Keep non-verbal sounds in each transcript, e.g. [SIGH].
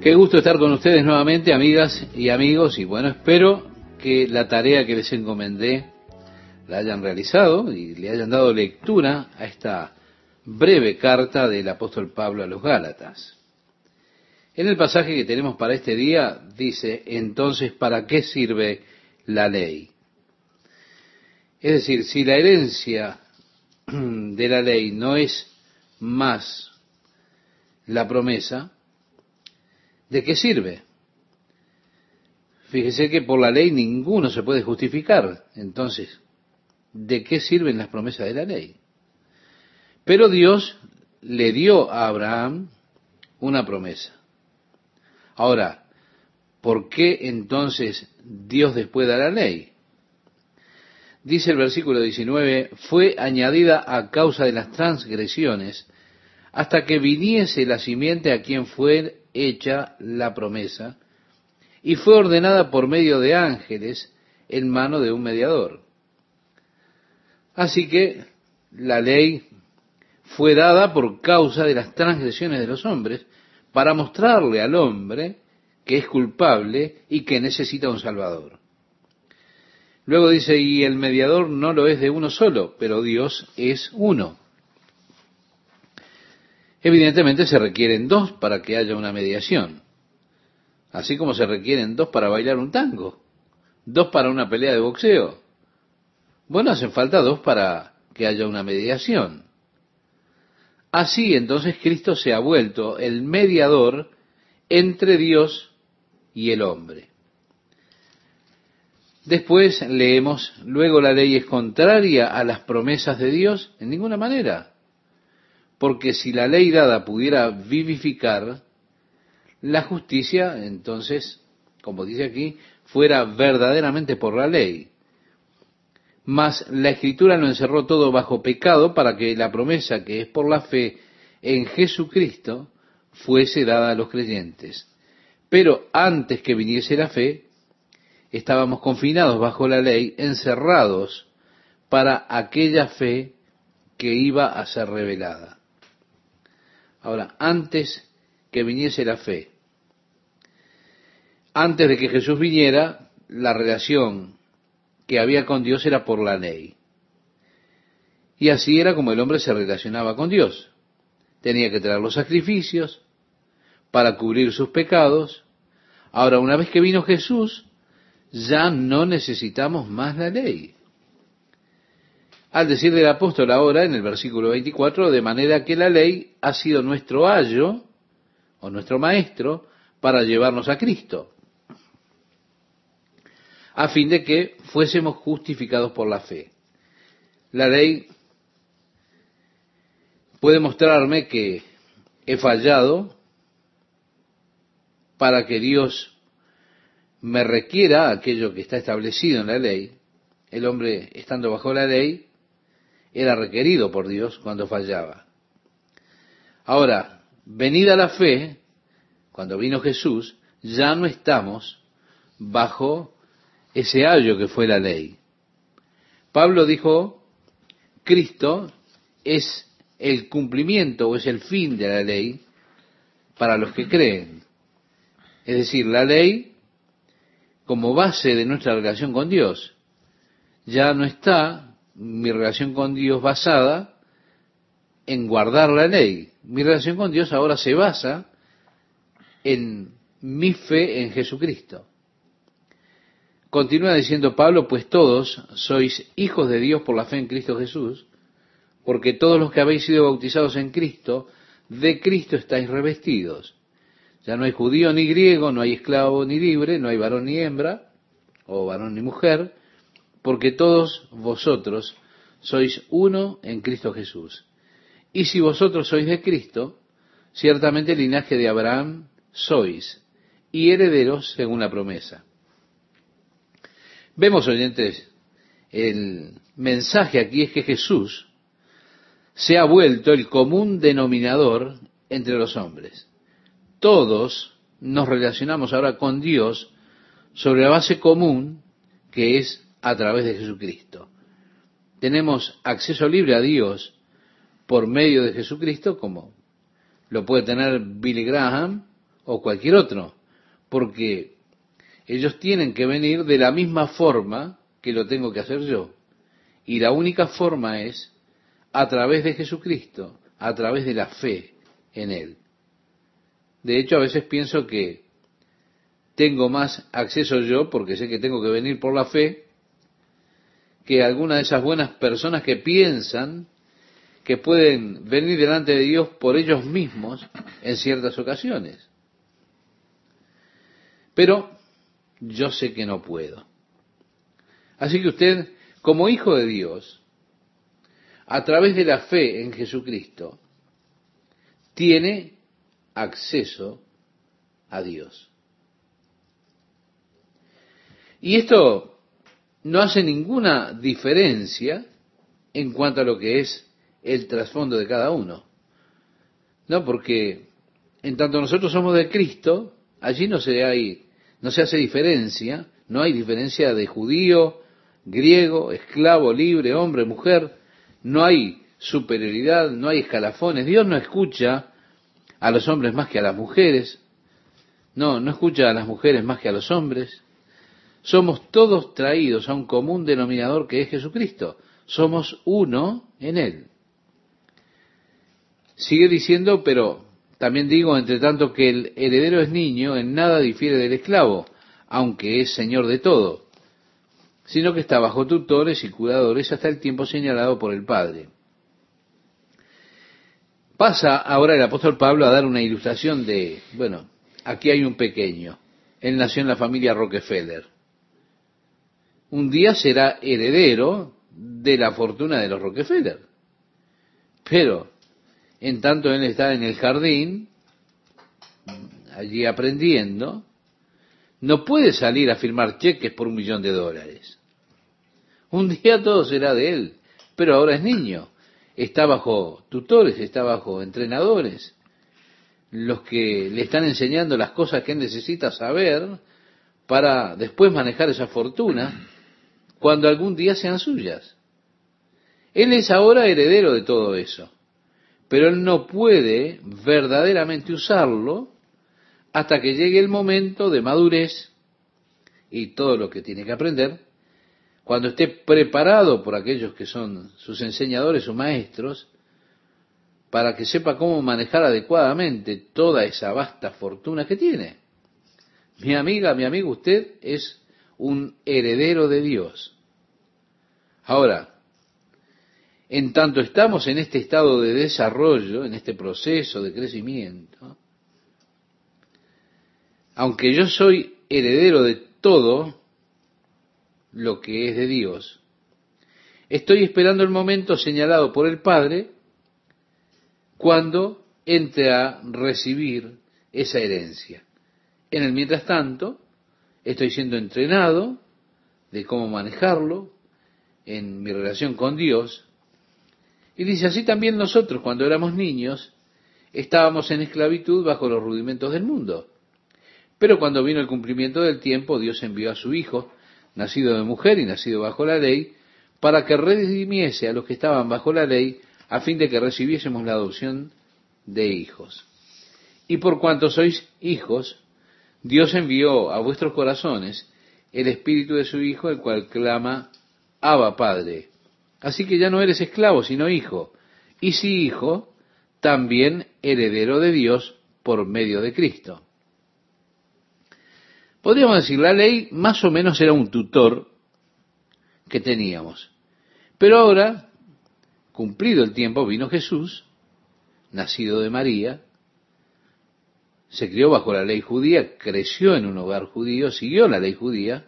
Qué gusto estar con ustedes nuevamente, amigas y amigos, y bueno, espero que la tarea que les encomendé la hayan realizado y le hayan dado lectura a esta breve carta del apóstol Pablo a los Gálatas. En el pasaje que tenemos para este día dice, entonces, ¿para qué sirve la ley? Es decir, si la herencia de la ley no es más la promesa, ¿de qué sirve? Fíjese que por la ley ninguno se puede justificar. Entonces, ¿de qué sirven las promesas de la ley? Pero Dios le dio a Abraham una promesa. Ahora, ¿por qué entonces Dios después da la ley? Dice el versículo 19, fue añadida a causa de las transgresiones hasta que viniese la simiente a quien fue hecha la promesa, y fue ordenada por medio de ángeles en mano de un mediador. Así que la ley fue dada por causa de las transgresiones de los hombres, para mostrarle al hombre que es culpable y que necesita un Salvador. Luego dice, y el mediador no lo es de uno solo, pero Dios es uno. Evidentemente se requieren dos para que haya una mediación, así como se requieren dos para bailar un tango, dos para una pelea de boxeo. Bueno, hacen falta dos para que haya una mediación. Así entonces Cristo se ha vuelto el mediador entre Dios y el hombre. Después leemos, luego la ley es contraria a las promesas de Dios en ninguna manera. Porque si la ley dada pudiera vivificar, la justicia, entonces, como dice aquí, fuera verdaderamente por la ley. Mas la escritura lo encerró todo bajo pecado para que la promesa que es por la fe en Jesucristo fuese dada a los creyentes. Pero antes que viniese la fe, estábamos confinados bajo la ley, encerrados para aquella fe que iba a ser revelada. Ahora, antes que viniese la fe, antes de que Jesús viniera, la relación que había con Dios era por la ley. Y así era como el hombre se relacionaba con Dios. Tenía que traer los sacrificios para cubrir sus pecados. Ahora, una vez que vino Jesús, ya no necesitamos más la ley. Al decir del apóstol ahora en el versículo 24, de manera que la ley ha sido nuestro ayo o nuestro maestro para llevarnos a Cristo, a fin de que fuésemos justificados por la fe. La ley puede mostrarme que he fallado para que Dios me requiera aquello que está establecido en la ley. El hombre, estando bajo la ley, era requerido por Dios cuando fallaba. Ahora, venida la fe, cuando vino Jesús, ya no estamos bajo ese ayo que fue la ley. Pablo dijo, Cristo es el cumplimiento o es el fin de la ley para los que creen. Es decir, la ley como base de nuestra relación con Dios. Ya no está mi relación con Dios basada en guardar la ley. Mi relación con Dios ahora se basa en mi fe en Jesucristo. Continúa diciendo Pablo, pues todos sois hijos de Dios por la fe en Cristo Jesús, porque todos los que habéis sido bautizados en Cristo, de Cristo estáis revestidos. Ya no hay judío ni griego, no hay esclavo ni libre, no hay varón ni hembra, o varón ni mujer, porque todos vosotros sois uno en Cristo Jesús. Y si vosotros sois de Cristo, ciertamente el linaje de Abraham sois, y herederos según la promesa. Vemos, oyentes, el mensaje aquí es que Jesús se ha vuelto el común denominador entre los hombres. Todos nos relacionamos ahora con Dios sobre la base común que es a través de Jesucristo. Tenemos acceso libre a Dios por medio de Jesucristo, como lo puede tener Billy Graham o cualquier otro, porque ellos tienen que venir de la misma forma que lo tengo que hacer yo. Y la única forma es a través de Jesucristo, a través de la fe en Él. De hecho, a veces pienso que tengo más acceso yo, porque sé que tengo que venir por la fe, que algunas de esas buenas personas que piensan que pueden venir delante de Dios por ellos mismos en ciertas ocasiones. Pero yo sé que no puedo. Así que usted, como hijo de Dios, a través de la fe en Jesucristo, tiene acceso a Dios. Y esto no hace ninguna diferencia en cuanto a lo que es el trasfondo de cada uno. No, porque en tanto nosotros somos de Cristo, allí no se hay no se hace diferencia, no hay diferencia de judío, griego, esclavo, libre, hombre, mujer, no hay superioridad, no hay escalafones. Dios no escucha a los hombres más que a las mujeres, no, no escucha a las mujeres más que a los hombres. Somos todos traídos a un común denominador que es Jesucristo. Somos uno en Él. Sigue diciendo, pero también digo, entre tanto, que el heredero es niño, en nada difiere del esclavo, aunque es señor de todo, sino que está bajo tutores y cuidadores hasta el tiempo señalado por el Padre. Pasa ahora el apóstol Pablo a dar una ilustración de, bueno, aquí hay un pequeño. Él nació en la familia Rockefeller. Un día será heredero de la fortuna de los Rockefeller. Pero en tanto él está en el jardín, allí aprendiendo, no puede salir a firmar cheques por un millón de dólares. Un día todo será de él, pero ahora es niño, está bajo tutores, está bajo entrenadores, los que le están enseñando las cosas que él necesita saber para después manejar esa fortuna cuando algún día sean suyas. Él es ahora heredero de todo eso pero él no puede verdaderamente usarlo hasta que llegue el momento de madurez y todo lo que tiene que aprender, cuando esté preparado por aquellos que son sus enseñadores o maestros, para que sepa cómo manejar adecuadamente toda esa vasta fortuna que tiene. Mi amiga, mi amigo, usted es un heredero de Dios. Ahora, en tanto estamos en este estado de desarrollo, en este proceso de crecimiento, aunque yo soy heredero de todo lo que es de Dios, estoy esperando el momento señalado por el Padre cuando entre a recibir esa herencia. En el mientras tanto, estoy siendo entrenado de cómo manejarlo en mi relación con Dios, y dice, así también nosotros cuando éramos niños estábamos en esclavitud bajo los rudimentos del mundo. Pero cuando vino el cumplimiento del tiempo, Dios envió a su Hijo, nacido de mujer y nacido bajo la ley, para que redimiese a los que estaban bajo la ley, a fin de que recibiésemos la adopción de hijos. Y por cuanto sois hijos, Dios envió a vuestros corazones el Espíritu de su Hijo, el cual clama, Abba Padre. Así que ya no eres esclavo, sino hijo. Y si hijo, también heredero de Dios por medio de Cristo. Podríamos decir, la ley más o menos era un tutor que teníamos. Pero ahora, cumplido el tiempo, vino Jesús, nacido de María, se crió bajo la ley judía, creció en un hogar judío, siguió la ley judía,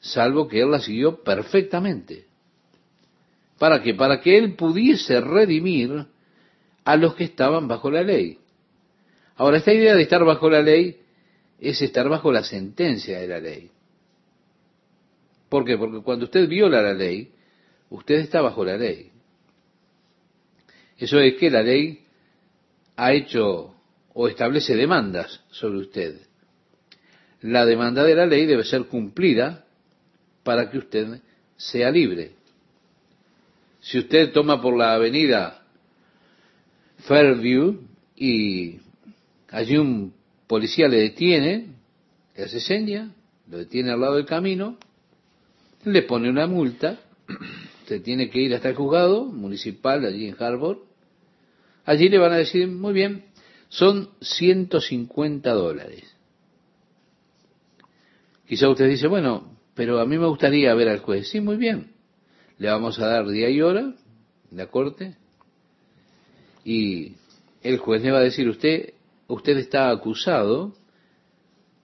salvo que él la siguió perfectamente. ¿Para qué? Para que él pudiese redimir a los que estaban bajo la ley. Ahora, esta idea de estar bajo la ley es estar bajo la sentencia de la ley. ¿Por qué? Porque cuando usted viola la ley, usted está bajo la ley. Eso es que la ley ha hecho o establece demandas sobre usted. La demanda de la ley debe ser cumplida para que usted sea libre. Si usted toma por la avenida Fairview y Allí un policía le detiene, le hace seña, lo detiene al lado del camino, le pone una multa, se tiene que ir hasta el juzgado municipal allí en Harvard. Allí le van a decir, muy bien, son 150 dólares. Quizá usted dice, bueno, pero a mí me gustaría ver al juez. Sí, muy bien. Le vamos a dar día y hora la corte. Y el juez le va a decir, usted, usted está acusado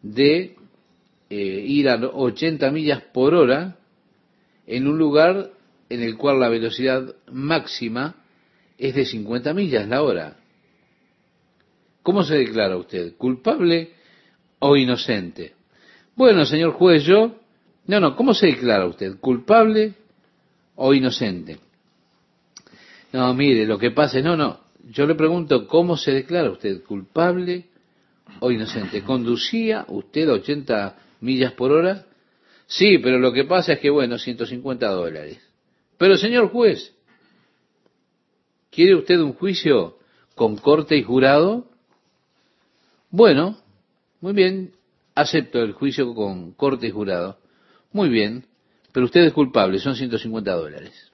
de eh, ir a 80 millas por hora en un lugar en el cual la velocidad máxima es de 50 millas la hora. ¿Cómo se declara usted? ¿Culpable o inocente? Bueno, señor juez, yo... No, no, ¿cómo se declara usted? ¿Culpable o inocente? No, mire, lo que pasa es, no, no, yo le pregunto, ¿cómo se declara usted? ¿Culpable o inocente? ¿Conducía usted a 80 millas por hora? Sí, pero lo que pasa es que, bueno, 150 dólares. Pero, señor juez, ¿quiere usted un juicio con corte y jurado? Bueno, muy bien, acepto el juicio con corte y jurado. Muy bien, pero usted es culpable, son 150 dólares.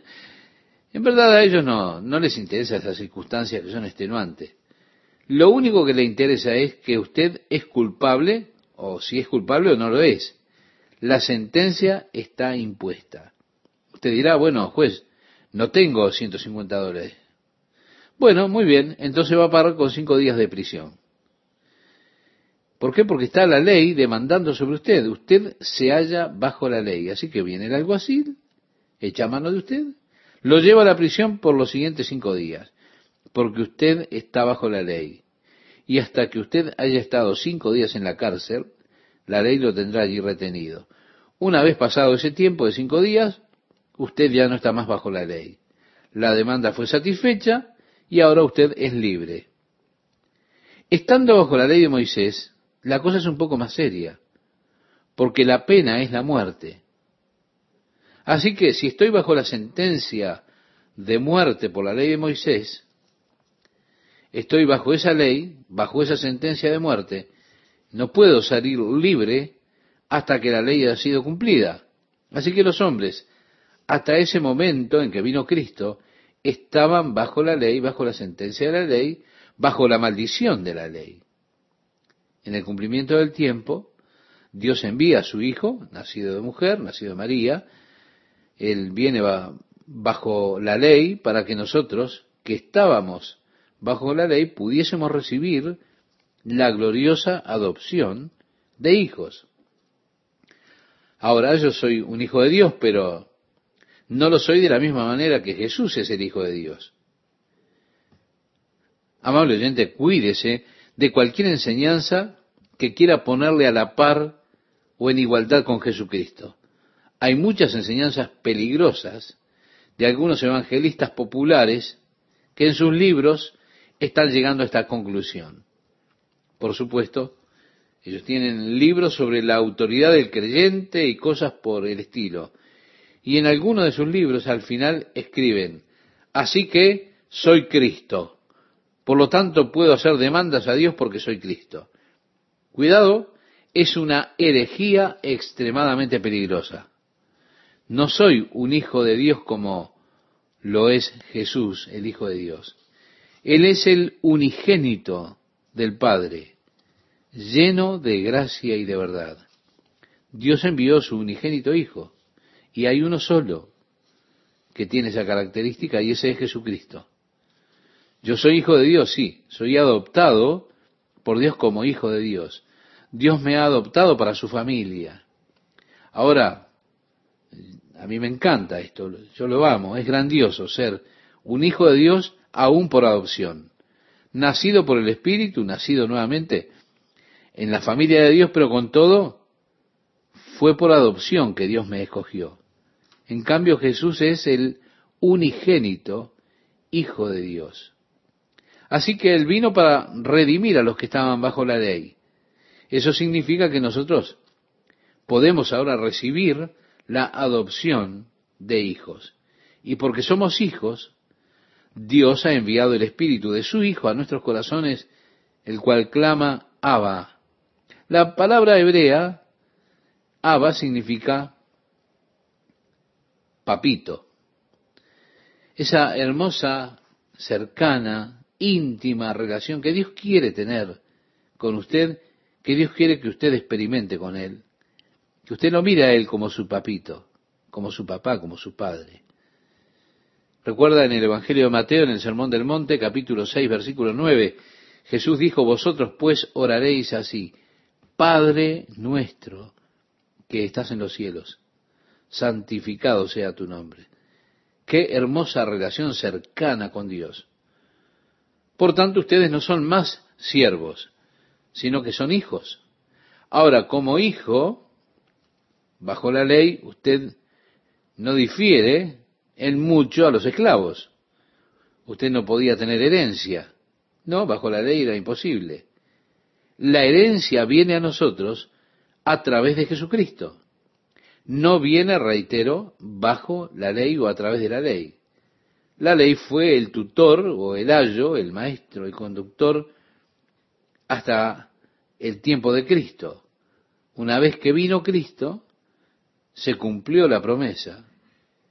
[LAUGHS] en verdad a ellos no, no les interesa esas circunstancias que son extenuantes. Lo único que le interesa es que usted es culpable, o si es culpable o no lo es. La sentencia está impuesta. Usted dirá, bueno, juez, no tengo 150 dólares. Bueno, muy bien, entonces va a pagar con cinco días de prisión. ¿Por qué? Porque está la ley demandando sobre usted. Usted se halla bajo la ley. Así que viene el alguacil, echa mano de usted, lo lleva a la prisión por los siguientes cinco días, porque usted está bajo la ley. Y hasta que usted haya estado cinco días en la cárcel, la ley lo tendrá allí retenido. Una vez pasado ese tiempo de cinco días, usted ya no está más bajo la ley. La demanda fue satisfecha y ahora usted es libre. Estando bajo la ley de Moisés, la cosa es un poco más seria, porque la pena es la muerte. Así que si estoy bajo la sentencia de muerte por la ley de Moisés, estoy bajo esa ley, bajo esa sentencia de muerte, no puedo salir libre hasta que la ley haya sido cumplida. Así que los hombres, hasta ese momento en que vino Cristo, estaban bajo la ley, bajo la sentencia de la ley, bajo la maldición de la ley en el cumplimiento del tiempo, Dios envía a su Hijo, nacido de mujer, nacido de María, Él viene bajo la ley para que nosotros, que estábamos bajo la ley, pudiésemos recibir la gloriosa adopción de hijos. Ahora yo soy un hijo de Dios, pero no lo soy de la misma manera que Jesús es el Hijo de Dios. Amable oyente, cuídese de cualquier enseñanza que quiera ponerle a la par o en igualdad con Jesucristo. Hay muchas enseñanzas peligrosas de algunos evangelistas populares que en sus libros están llegando a esta conclusión. Por supuesto, ellos tienen libros sobre la autoridad del creyente y cosas por el estilo. Y en algunos de sus libros al final escriben, así que soy Cristo. Por lo tanto, puedo hacer demandas a Dios porque soy Cristo. Cuidado, es una herejía extremadamente peligrosa. No soy un hijo de Dios como lo es Jesús, el Hijo de Dios. Él es el unigénito del Padre, lleno de gracia y de verdad. Dios envió su unigénito Hijo, y hay uno solo que tiene esa característica, y ese es Jesucristo. Yo soy hijo de Dios, sí, soy adoptado por Dios como hijo de Dios. Dios me ha adoptado para su familia. Ahora, a mí me encanta esto, yo lo amo, es grandioso ser un hijo de Dios aún por adopción. Nacido por el Espíritu, nacido nuevamente en la familia de Dios, pero con todo, fue por adopción que Dios me escogió. En cambio, Jesús es el unigénito Hijo de Dios. Así que Él vino para redimir a los que estaban bajo la ley. Eso significa que nosotros podemos ahora recibir la adopción de hijos. Y porque somos hijos, Dios ha enviado el Espíritu de su Hijo a nuestros corazones el cual clama Abba. La palabra hebrea, Abba, significa papito. Esa hermosa, cercana, íntima relación que Dios quiere tener con usted, que Dios quiere que usted experimente con Él, que usted lo mire a Él como su papito, como su papá, como su padre. Recuerda en el Evangelio de Mateo, en el Sermón del Monte, capítulo 6, versículo 9, Jesús dijo, vosotros pues oraréis así, Padre nuestro que estás en los cielos, santificado sea tu nombre. Qué hermosa relación cercana con Dios. Por tanto, ustedes no son más siervos, sino que son hijos. Ahora, como hijo, bajo la ley, usted no difiere en mucho a los esclavos. Usted no podía tener herencia. No, bajo la ley era imposible. La herencia viene a nosotros a través de Jesucristo. No viene, reitero, bajo la ley o a través de la ley. La ley fue el tutor o el ayo, el maestro, el conductor, hasta el tiempo de Cristo. Una vez que vino Cristo, se cumplió la promesa.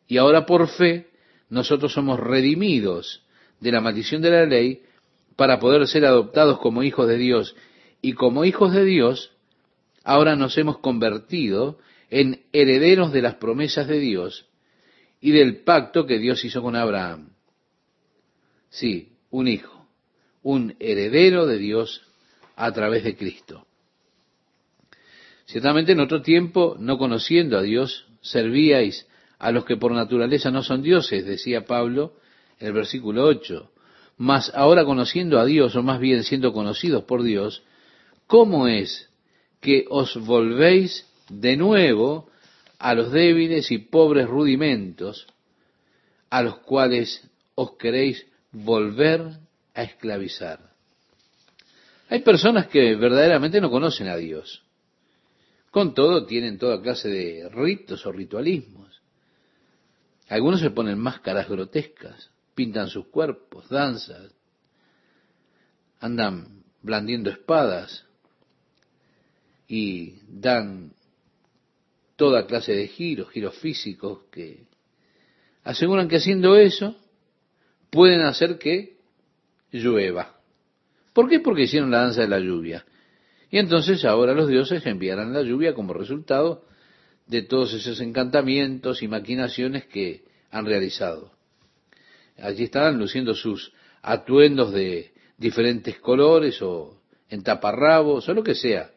Y ahora por fe nosotros somos redimidos de la maldición de la ley para poder ser adoptados como hijos de Dios. Y como hijos de Dios, ahora nos hemos convertido en herederos de las promesas de Dios y del pacto que Dios hizo con Abraham. Sí, un hijo, un heredero de Dios a través de Cristo. Ciertamente en otro tiempo, no conociendo a Dios, servíais a los que por naturaleza no son dioses, decía Pablo en el versículo 8. Mas ahora conociendo a Dios, o más bien siendo conocidos por Dios, ¿cómo es que os volvéis de nuevo a los débiles y pobres rudimentos a los cuales os queréis volver a esclavizar? Hay personas que verdaderamente no conocen a Dios. Con todo, tienen toda clase de ritos o ritualismos. Algunos se ponen máscaras grotescas, pintan sus cuerpos, danzan, andan blandiendo espadas y dan toda clase de giros, giros físicos que aseguran que haciendo eso pueden hacer que llueva. ¿Por qué? Porque hicieron la danza de la lluvia. Y entonces ahora los dioses enviarán la lluvia como resultado de todos esos encantamientos y maquinaciones que han realizado. Allí estarán luciendo sus atuendos de diferentes colores o en taparrabos o lo que sea.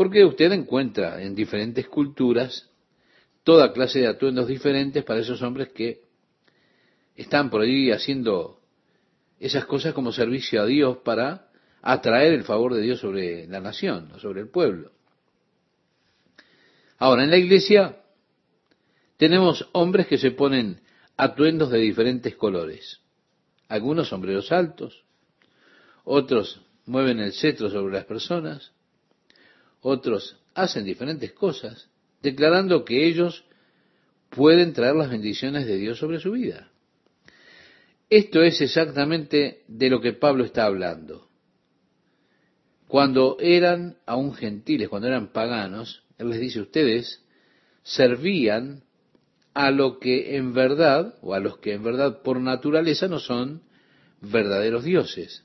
Porque usted encuentra en diferentes culturas toda clase de atuendos diferentes para esos hombres que están por allí haciendo esas cosas como servicio a Dios para atraer el favor de Dios sobre la nación, sobre el pueblo. Ahora, en la iglesia tenemos hombres que se ponen atuendos de diferentes colores. Algunos sombreros altos, otros mueven el cetro sobre las personas, otros hacen diferentes cosas, declarando que ellos pueden traer las bendiciones de Dios sobre su vida. Esto es exactamente de lo que Pablo está hablando cuando eran aún gentiles, cuando eran paganos, Él les dice, ustedes servían a lo que en verdad, o a los que en verdad por naturaleza no son verdaderos dioses.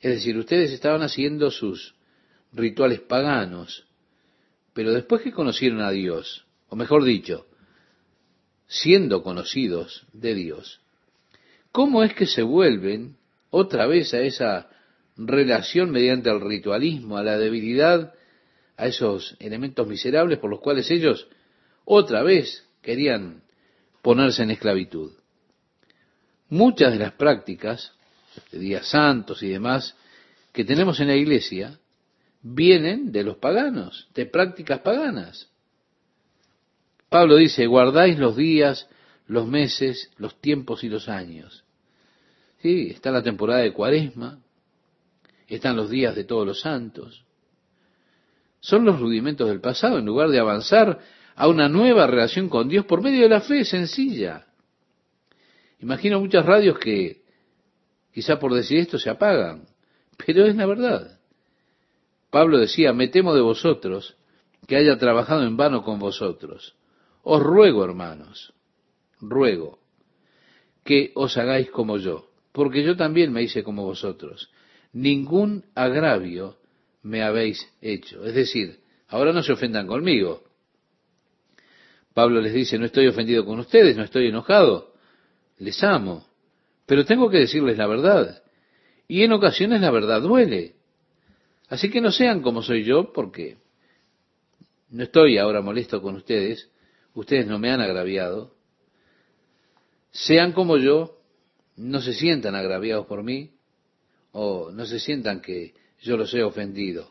Es decir, ustedes estaban haciendo sus rituales paganos, pero después que conocieron a Dios, o mejor dicho, siendo conocidos de Dios, ¿cómo es que se vuelven otra vez a esa relación mediante el ritualismo, a la debilidad, a esos elementos miserables por los cuales ellos otra vez querían ponerse en esclavitud. Muchas de las prácticas de días santos y demás que tenemos en la iglesia vienen de los paganos, de prácticas paganas. Pablo dice, guardáis los días, los meses, los tiempos y los años. Sí, está la temporada de cuaresma, están los días de todos los santos. Son los rudimentos del pasado en lugar de avanzar a una nueva relación con Dios por medio de la fe sencilla. Imagino muchas radios que, quizá por decir esto, se apagan, Pero es la verdad. Pablo decía, me temo de vosotros que haya trabajado en vano con vosotros. Os ruego, hermanos, ruego que os hagáis como yo, porque yo también me hice como vosotros. Ningún agravio me habéis hecho. Es decir, ahora no se ofendan conmigo. Pablo les dice, no estoy ofendido con ustedes, no estoy enojado, les amo, pero tengo que decirles la verdad. Y en ocasiones la verdad duele. Así que no sean como soy yo, porque no estoy ahora molesto con ustedes, ustedes no me han agraviado. Sean como yo, no se sientan agraviados por mí, o no se sientan que yo los he ofendido.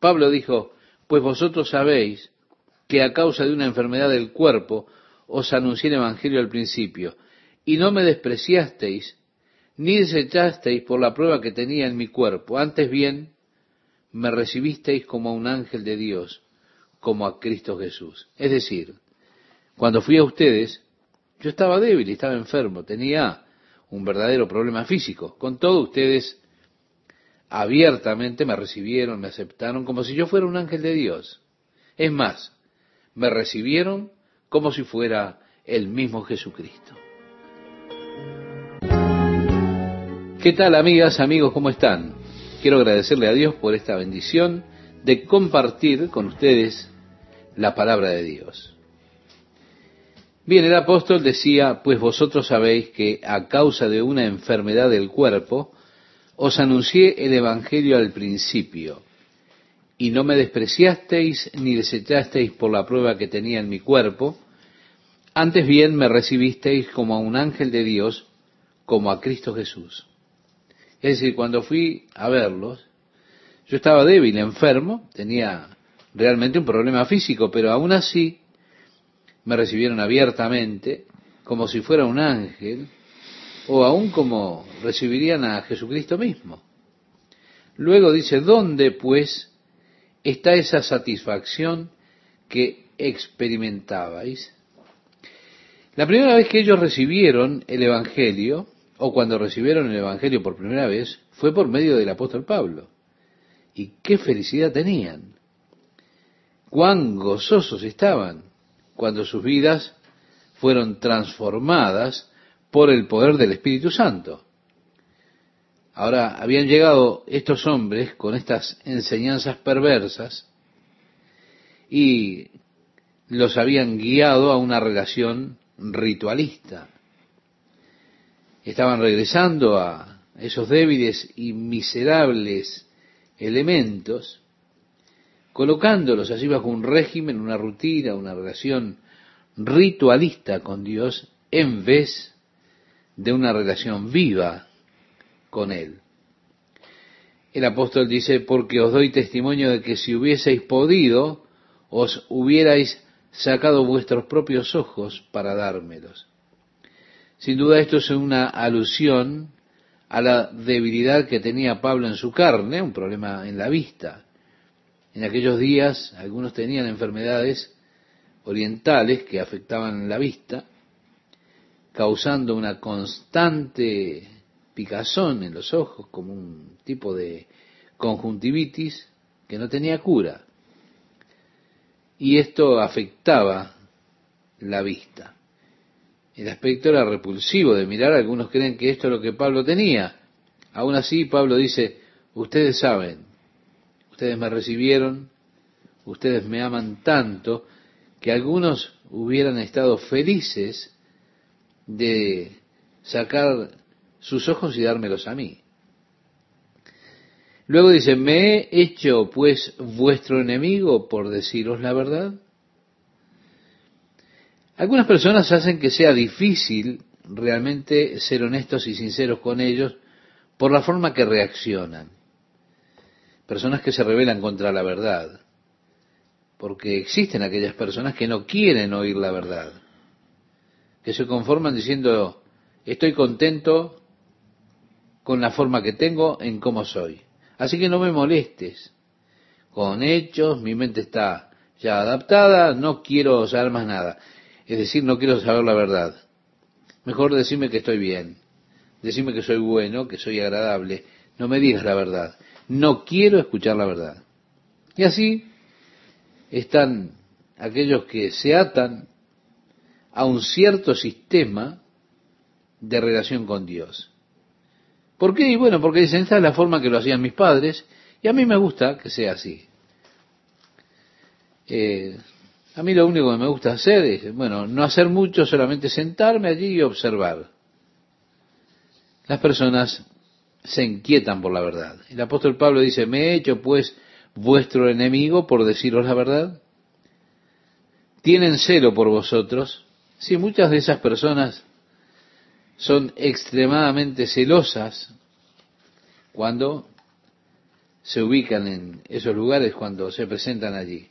Pablo dijo, pues vosotros sabéis que a causa de una enfermedad del cuerpo os anuncié el Evangelio al principio, y no me despreciasteis, ni desechasteis por la prueba que tenía en mi cuerpo, antes bien me recibisteis como a un ángel de Dios, como a Cristo Jesús. Es decir, cuando fui a ustedes, yo estaba débil, estaba enfermo, tenía un verdadero problema físico. Con todo, ustedes abiertamente me recibieron, me aceptaron como si yo fuera un ángel de Dios. Es más, me recibieron como si fuera el mismo Jesucristo. ¿Qué tal amigas, amigos? ¿Cómo están? Quiero agradecerle a Dios por esta bendición de compartir con ustedes la palabra de Dios. Bien, el apóstol decía, pues vosotros sabéis que a causa de una enfermedad del cuerpo, os anuncié el Evangelio al principio, y no me despreciasteis ni desechasteis por la prueba que tenía en mi cuerpo, antes bien me recibisteis como a un ángel de Dios, como a Cristo Jesús. Es decir, cuando fui a verlos, yo estaba débil, enfermo, tenía realmente un problema físico, pero aún así me recibieron abiertamente, como si fuera un ángel, o aún como recibirían a Jesucristo mismo. Luego dice, ¿dónde pues está esa satisfacción que experimentabais? La primera vez que ellos recibieron el Evangelio, o cuando recibieron el Evangelio por primera vez, fue por medio del apóstol Pablo. Y qué felicidad tenían. Cuán gozosos estaban cuando sus vidas fueron transformadas por el poder del Espíritu Santo. Ahora, habían llegado estos hombres con estas enseñanzas perversas y los habían guiado a una relación ritualista estaban regresando a esos débiles y miserables elementos, colocándolos así bajo un régimen, una rutina, una relación ritualista con Dios, en vez de una relación viva con Él. El apóstol dice, porque os doy testimonio de que si hubieseis podido, os hubierais sacado vuestros propios ojos para dármelos. Sin duda esto es una alusión a la debilidad que tenía Pablo en su carne, un problema en la vista. En aquellos días algunos tenían enfermedades orientales que afectaban la vista, causando una constante picazón en los ojos, como un tipo de conjuntivitis que no tenía cura. Y esto afectaba la vista. El aspecto era repulsivo de mirar, algunos creen que esto es lo que Pablo tenía. Aún así, Pablo dice, ustedes saben, ustedes me recibieron, ustedes me aman tanto, que algunos hubieran estado felices de sacar sus ojos y dármelos a mí. Luego dice, ¿me he hecho pues vuestro enemigo por deciros la verdad? Algunas personas hacen que sea difícil realmente ser honestos y sinceros con ellos por la forma que reaccionan. Personas que se rebelan contra la verdad. Porque existen aquellas personas que no quieren oír la verdad. Que se conforman diciendo, estoy contento con la forma que tengo en cómo soy. Así que no me molestes. Con hechos, mi mente está ya adaptada, no quiero saber más nada. Es decir, no quiero saber la verdad. Mejor decirme que estoy bien. Decirme que soy bueno, que soy agradable. no me digas la verdad, no quiero escuchar la verdad. Y así están aquellos que se atan a un cierto sistema de relación con Dios. ¿Por qué? Y bueno, porque dicen, esta es la forma que lo hacían mis padres, y a mí me gusta que sea así. Eh, a mí lo único que me gusta hacer es, bueno, no hacer mucho, solamente sentarme allí y observar. Las personas se inquietan por la verdad. El apóstol Pablo dice, me he hecho pues vuestro enemigo por deciros la verdad. Tienen celo por vosotros. Sí, muchas de esas personas son extremadamente celosas cuando se ubican en esos lugares, cuando se presentan allí.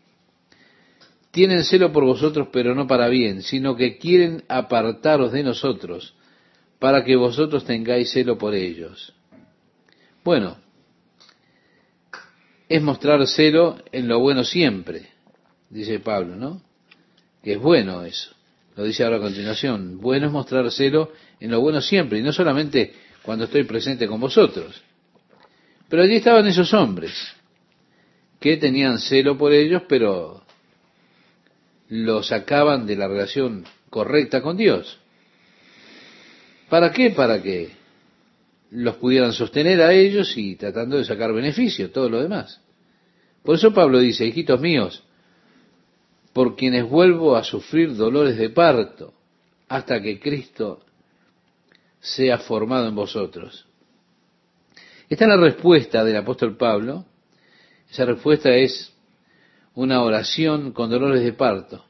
Tienen celo por vosotros, pero no para bien, sino que quieren apartaros de nosotros, para que vosotros tengáis celo por ellos. Bueno, es mostrar celo en lo bueno siempre, dice Pablo, ¿no? Que es bueno eso. Lo dice ahora a continuación. Bueno es mostrar celo en lo bueno siempre, y no solamente cuando estoy presente con vosotros. Pero allí estaban esos hombres que tenían celo por ellos, pero lo sacaban de la relación correcta con Dios. ¿Para qué? Para que los pudieran sostener a ellos y tratando de sacar beneficio, todo lo demás. Por eso Pablo dice, hijitos míos, por quienes vuelvo a sufrir dolores de parto hasta que Cristo sea formado en vosotros. Esta es la respuesta del apóstol Pablo. Esa respuesta es una oración con dolores de parto.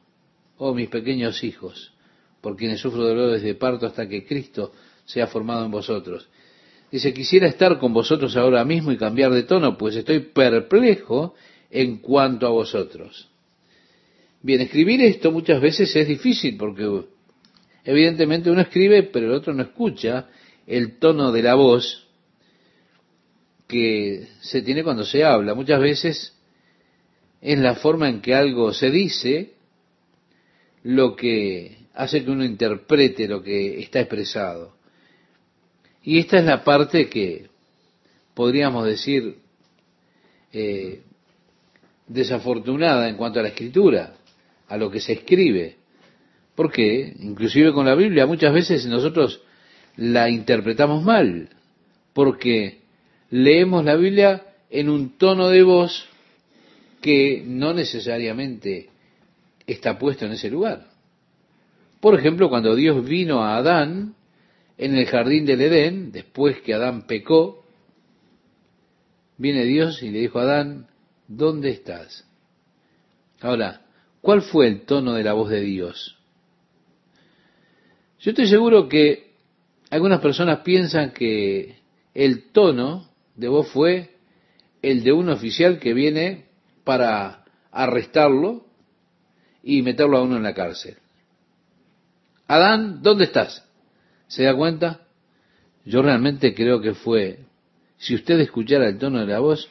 Oh, mis pequeños hijos, por quienes sufro dolores de parto hasta que Cristo sea formado en vosotros. Dice, quisiera estar con vosotros ahora mismo y cambiar de tono, pues estoy perplejo en cuanto a vosotros. Bien, escribir esto muchas veces es difícil porque evidentemente uno escribe, pero el otro no escucha el tono de la voz que se tiene cuando se habla. Muchas veces es la forma en que algo se dice lo que hace que uno interprete lo que está expresado. Y esta es la parte que podríamos decir eh, desafortunada en cuanto a la escritura, a lo que se escribe. Porque, inclusive con la Biblia, muchas veces nosotros la interpretamos mal, porque leemos la Biblia en un tono de voz que no necesariamente está puesto en ese lugar. Por ejemplo, cuando Dios vino a Adán en el jardín del Edén, después que Adán pecó, viene Dios y le dijo a Adán, ¿dónde estás? Ahora, ¿cuál fue el tono de la voz de Dios? Yo estoy seguro que algunas personas piensan que el tono de voz fue el de un oficial que viene para arrestarlo y meterlo a uno en la cárcel. Adán, ¿dónde estás? ¿Se da cuenta? Yo realmente creo que fue, si usted escuchara el tono de la voz,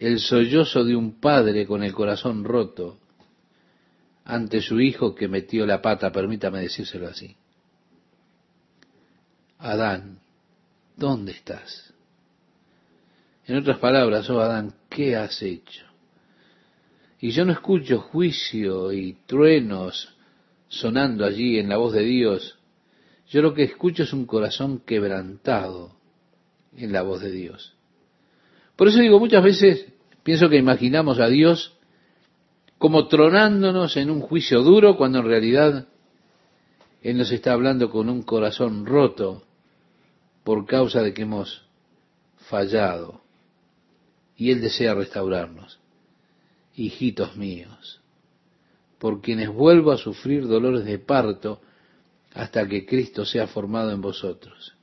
el sollozo de un padre con el corazón roto ante su hijo que metió la pata, permítame decírselo así. Adán, ¿dónde estás? En otras palabras, oh Adán, ¿qué has hecho? Y yo no escucho juicio y truenos sonando allí en la voz de Dios, yo lo que escucho es un corazón quebrantado en la voz de Dios. Por eso digo, muchas veces pienso que imaginamos a Dios como tronándonos en un juicio duro cuando en realidad Él nos está hablando con un corazón roto por causa de que hemos fallado. Y Él desea restaurarnos hijitos míos, por quienes vuelvo a sufrir dolores de parto hasta que Cristo sea formado en vosotros.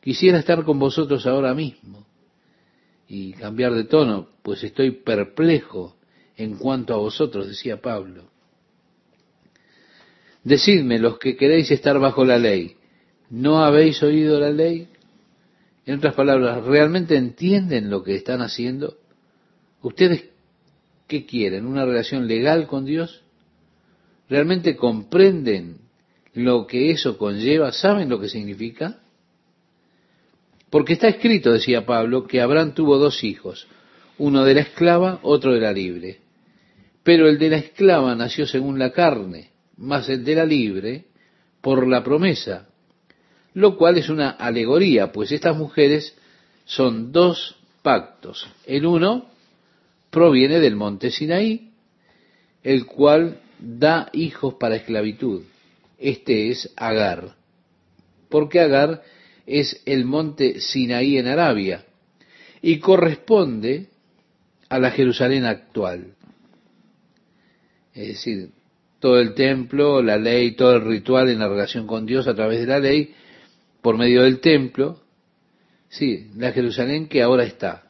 Quisiera estar con vosotros ahora mismo y cambiar de tono, pues estoy perplejo en cuanto a vosotros, decía Pablo. Decidme, los que queréis estar bajo la ley, ¿no habéis oído la ley? En otras palabras, ¿realmente entienden lo que están haciendo? ¿Ustedes ¿Qué quieren? ¿Una relación legal con Dios? ¿Realmente comprenden lo que eso conlleva? ¿Saben lo que significa? Porque está escrito, decía Pablo, que Abraham tuvo dos hijos, uno de la esclava, otro de la libre. Pero el de la esclava nació según la carne, más el de la libre por la promesa, lo cual es una alegoría, pues estas mujeres son dos pactos. El uno proviene del monte Sinaí, el cual da hijos para esclavitud. Este es Agar. Porque Agar es el monte Sinaí en Arabia y corresponde a la Jerusalén actual. Es decir, todo el templo, la ley, todo el ritual en la relación con Dios a través de la ley, por medio del templo, sí, la Jerusalén que ahora está,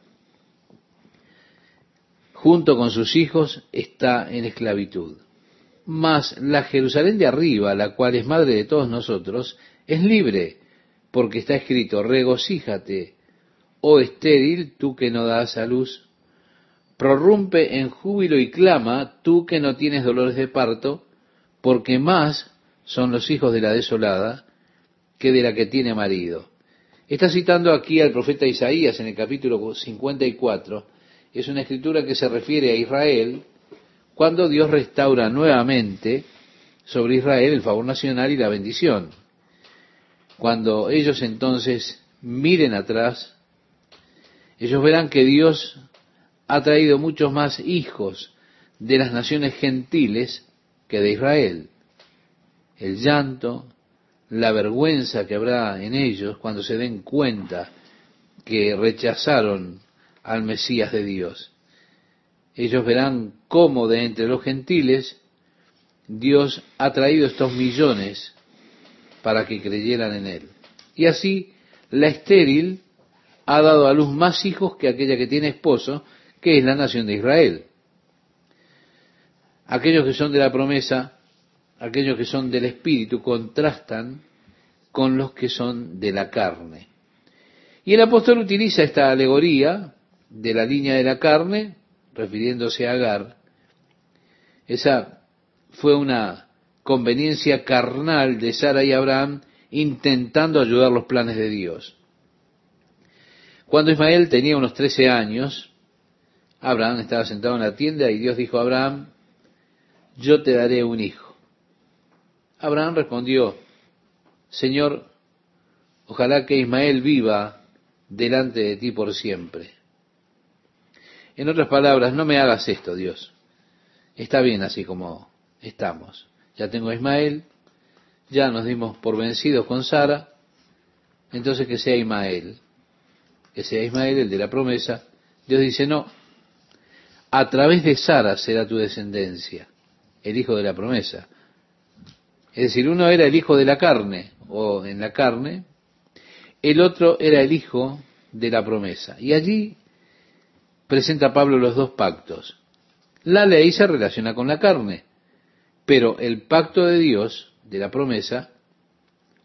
junto con sus hijos, está en esclavitud. Mas la Jerusalén de arriba, la cual es madre de todos nosotros, es libre, porque está escrito, regocíjate, oh estéril, tú que no das a luz, prorrumpe en júbilo y clama, tú que no tienes dolores de parto, porque más son los hijos de la desolada que de la que tiene marido. Está citando aquí al profeta Isaías en el capítulo 54. Es una escritura que se refiere a Israel cuando Dios restaura nuevamente sobre Israel el favor nacional y la bendición. Cuando ellos entonces miren atrás, ellos verán que Dios ha traído muchos más hijos de las naciones gentiles que de Israel. El llanto, la vergüenza que habrá en ellos cuando se den cuenta que rechazaron al Mesías de Dios. Ellos verán cómo de entre los gentiles Dios ha traído estos millones para que creyeran en Él. Y así la estéril ha dado a luz más hijos que aquella que tiene esposo, que es la nación de Israel. Aquellos que son de la promesa, aquellos que son del Espíritu, contrastan con los que son de la carne. Y el apóstol utiliza esta alegoría de la línea de la carne, refiriéndose a Agar. Esa fue una conveniencia carnal de Sara y Abraham intentando ayudar los planes de Dios. Cuando Ismael tenía unos trece años, Abraham estaba sentado en la tienda y Dios dijo a Abraham, yo te daré un hijo. Abraham respondió, Señor, ojalá que Ismael viva delante de ti por siempre. En otras palabras, no me hagas esto, Dios. Está bien así como estamos. Ya tengo a Ismael, ya nos dimos por vencidos con Sara, entonces que sea Ismael, que sea Ismael el de la promesa. Dios dice, no, a través de Sara será tu descendencia, el hijo de la promesa. Es decir, uno era el hijo de la carne, o en la carne, el otro era el hijo de la promesa. Y allí presenta Pablo los dos pactos. La ley se relaciona con la carne, pero el pacto de Dios, de la promesa,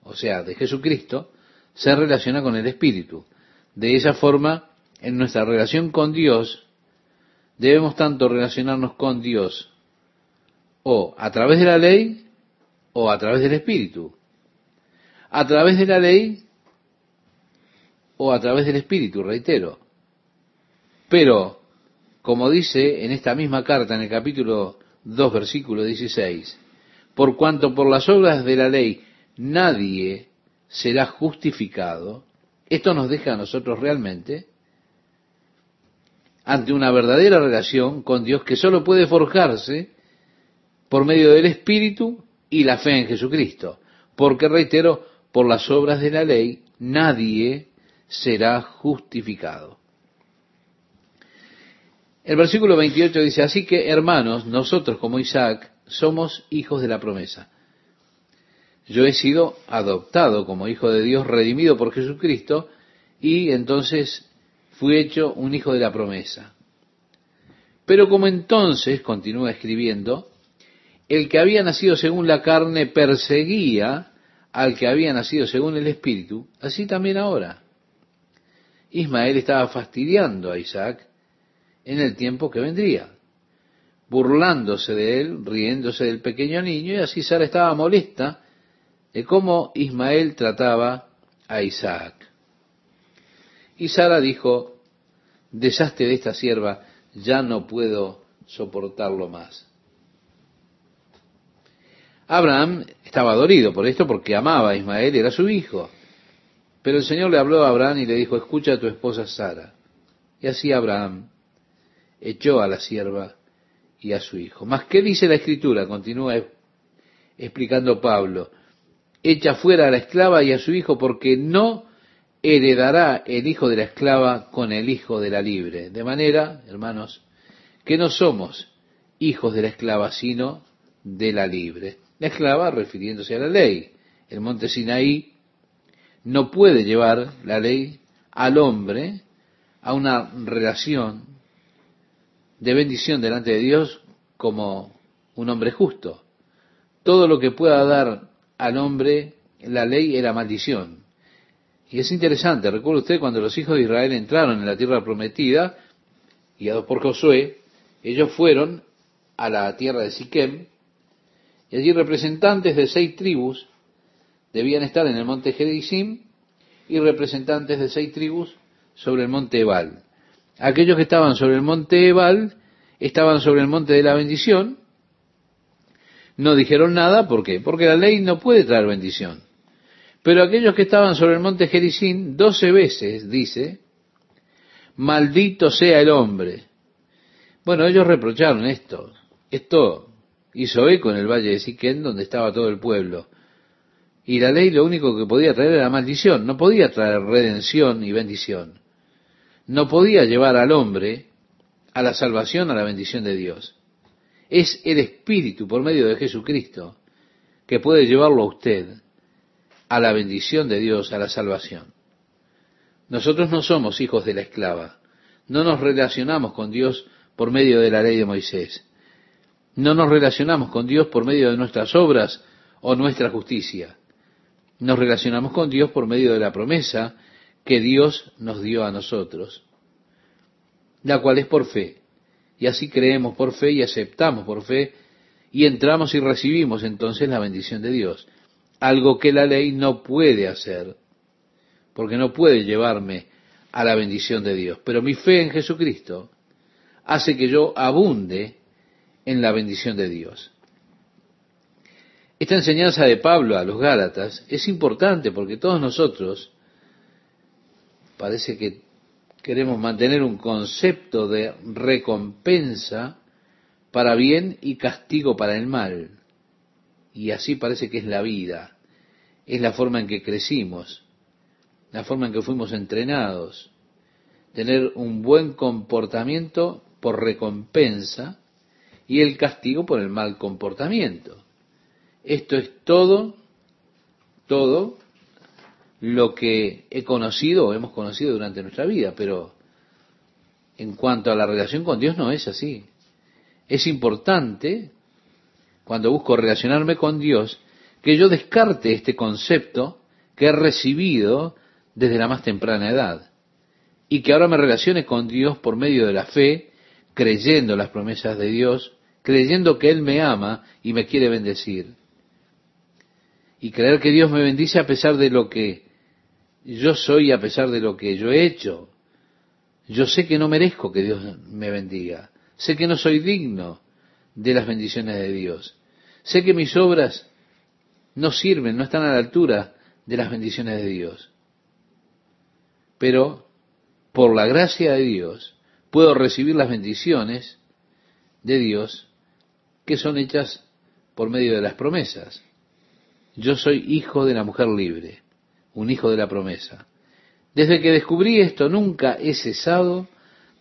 o sea, de Jesucristo, se relaciona con el Espíritu. De esa forma, en nuestra relación con Dios, debemos tanto relacionarnos con Dios o a través de la ley o a través del Espíritu. A través de la ley o a través del Espíritu, reitero. Pero, como dice en esta misma carta, en el capítulo 2, versículo 16, por cuanto por las obras de la ley nadie será justificado, esto nos deja a nosotros realmente ante una verdadera relación con Dios que solo puede forjarse por medio del Espíritu y la fe en Jesucristo. Porque, reitero, por las obras de la ley nadie será justificado. El versículo 28 dice, así que hermanos, nosotros como Isaac somos hijos de la promesa. Yo he sido adoptado como hijo de Dios, redimido por Jesucristo, y entonces fui hecho un hijo de la promesa. Pero como entonces, continúa escribiendo, el que había nacido según la carne perseguía al que había nacido según el Espíritu, así también ahora. Ismael estaba fastidiando a Isaac en el tiempo que vendría, burlándose de él, riéndose del pequeño niño, y así Sara estaba molesta de cómo Ismael trataba a Isaac. Y Sara dijo, deshazte de esta sierva, ya no puedo soportarlo más. Abraham estaba dolido por esto porque amaba a Ismael, era su hijo. Pero el Señor le habló a Abraham y le dijo, escucha a tu esposa Sara. Y así Abraham echó a la sierva y a su hijo. Mas, ¿qué dice la Escritura? Continúa explicando Pablo. Echa fuera a la esclava y a su hijo porque no heredará el hijo de la esclava con el hijo de la libre. De manera, hermanos, que no somos hijos de la esclava, sino de la libre. La esclava refiriéndose a la ley. El monte Sinaí no puede llevar la ley al hombre a una relación de bendición delante de Dios como un hombre justo. Todo lo que pueda dar al hombre la ley era maldición. Y es interesante, recuerda usted cuando los hijos de Israel entraron en la tierra prometida, guiados por Josué, ellos fueron a la tierra de Siquem, y allí representantes de seis tribus debían estar en el monte Gerizim y representantes de seis tribus sobre el monte Ebal. Aquellos que estaban sobre el monte Ebal estaban sobre el monte de la bendición, no dijeron nada, ¿por qué? Porque la ley no puede traer bendición. Pero aquellos que estaban sobre el monte Jericín, doce veces dice, maldito sea el hombre. Bueno, ellos reprocharon esto. Esto hizo eco en el valle de Siquén, donde estaba todo el pueblo. Y la ley lo único que podía traer era maldición, no podía traer redención y bendición. No podía llevar al hombre a la salvación, a la bendición de Dios. Es el Espíritu por medio de Jesucristo que puede llevarlo a usted a la bendición de Dios, a la salvación. Nosotros no somos hijos de la esclava. No nos relacionamos con Dios por medio de la ley de Moisés. No nos relacionamos con Dios por medio de nuestras obras o nuestra justicia. Nos relacionamos con Dios por medio de la promesa que Dios nos dio a nosotros, la cual es por fe. Y así creemos por fe y aceptamos por fe y entramos y recibimos entonces la bendición de Dios. Algo que la ley no puede hacer, porque no puede llevarme a la bendición de Dios. Pero mi fe en Jesucristo hace que yo abunde en la bendición de Dios. Esta enseñanza de Pablo a los Gálatas es importante porque todos nosotros parece que queremos mantener un concepto de recompensa para bien y castigo para el mal. Y así parece que es la vida, es la forma en que crecimos, la forma en que fuimos entrenados, tener un buen comportamiento por recompensa y el castigo por el mal comportamiento. Esto es todo, todo lo que he conocido o hemos conocido durante nuestra vida, pero en cuanto a la relación con Dios no es así. Es importante, cuando busco relacionarme con Dios, que yo descarte este concepto que he recibido desde la más temprana edad y que ahora me relacione con Dios por medio de la fe, creyendo las promesas de Dios, creyendo que Él me ama y me quiere bendecir. Y creer que Dios me bendice a pesar de lo que yo soy a pesar de lo que yo he hecho. Yo sé que no merezco que Dios me bendiga. Sé que no soy digno de las bendiciones de Dios. Sé que mis obras no sirven, no están a la altura de las bendiciones de Dios. Pero por la gracia de Dios puedo recibir las bendiciones de Dios que son hechas por medio de las promesas. Yo soy hijo de la mujer libre un hijo de la promesa. Desde que descubrí esto, nunca he cesado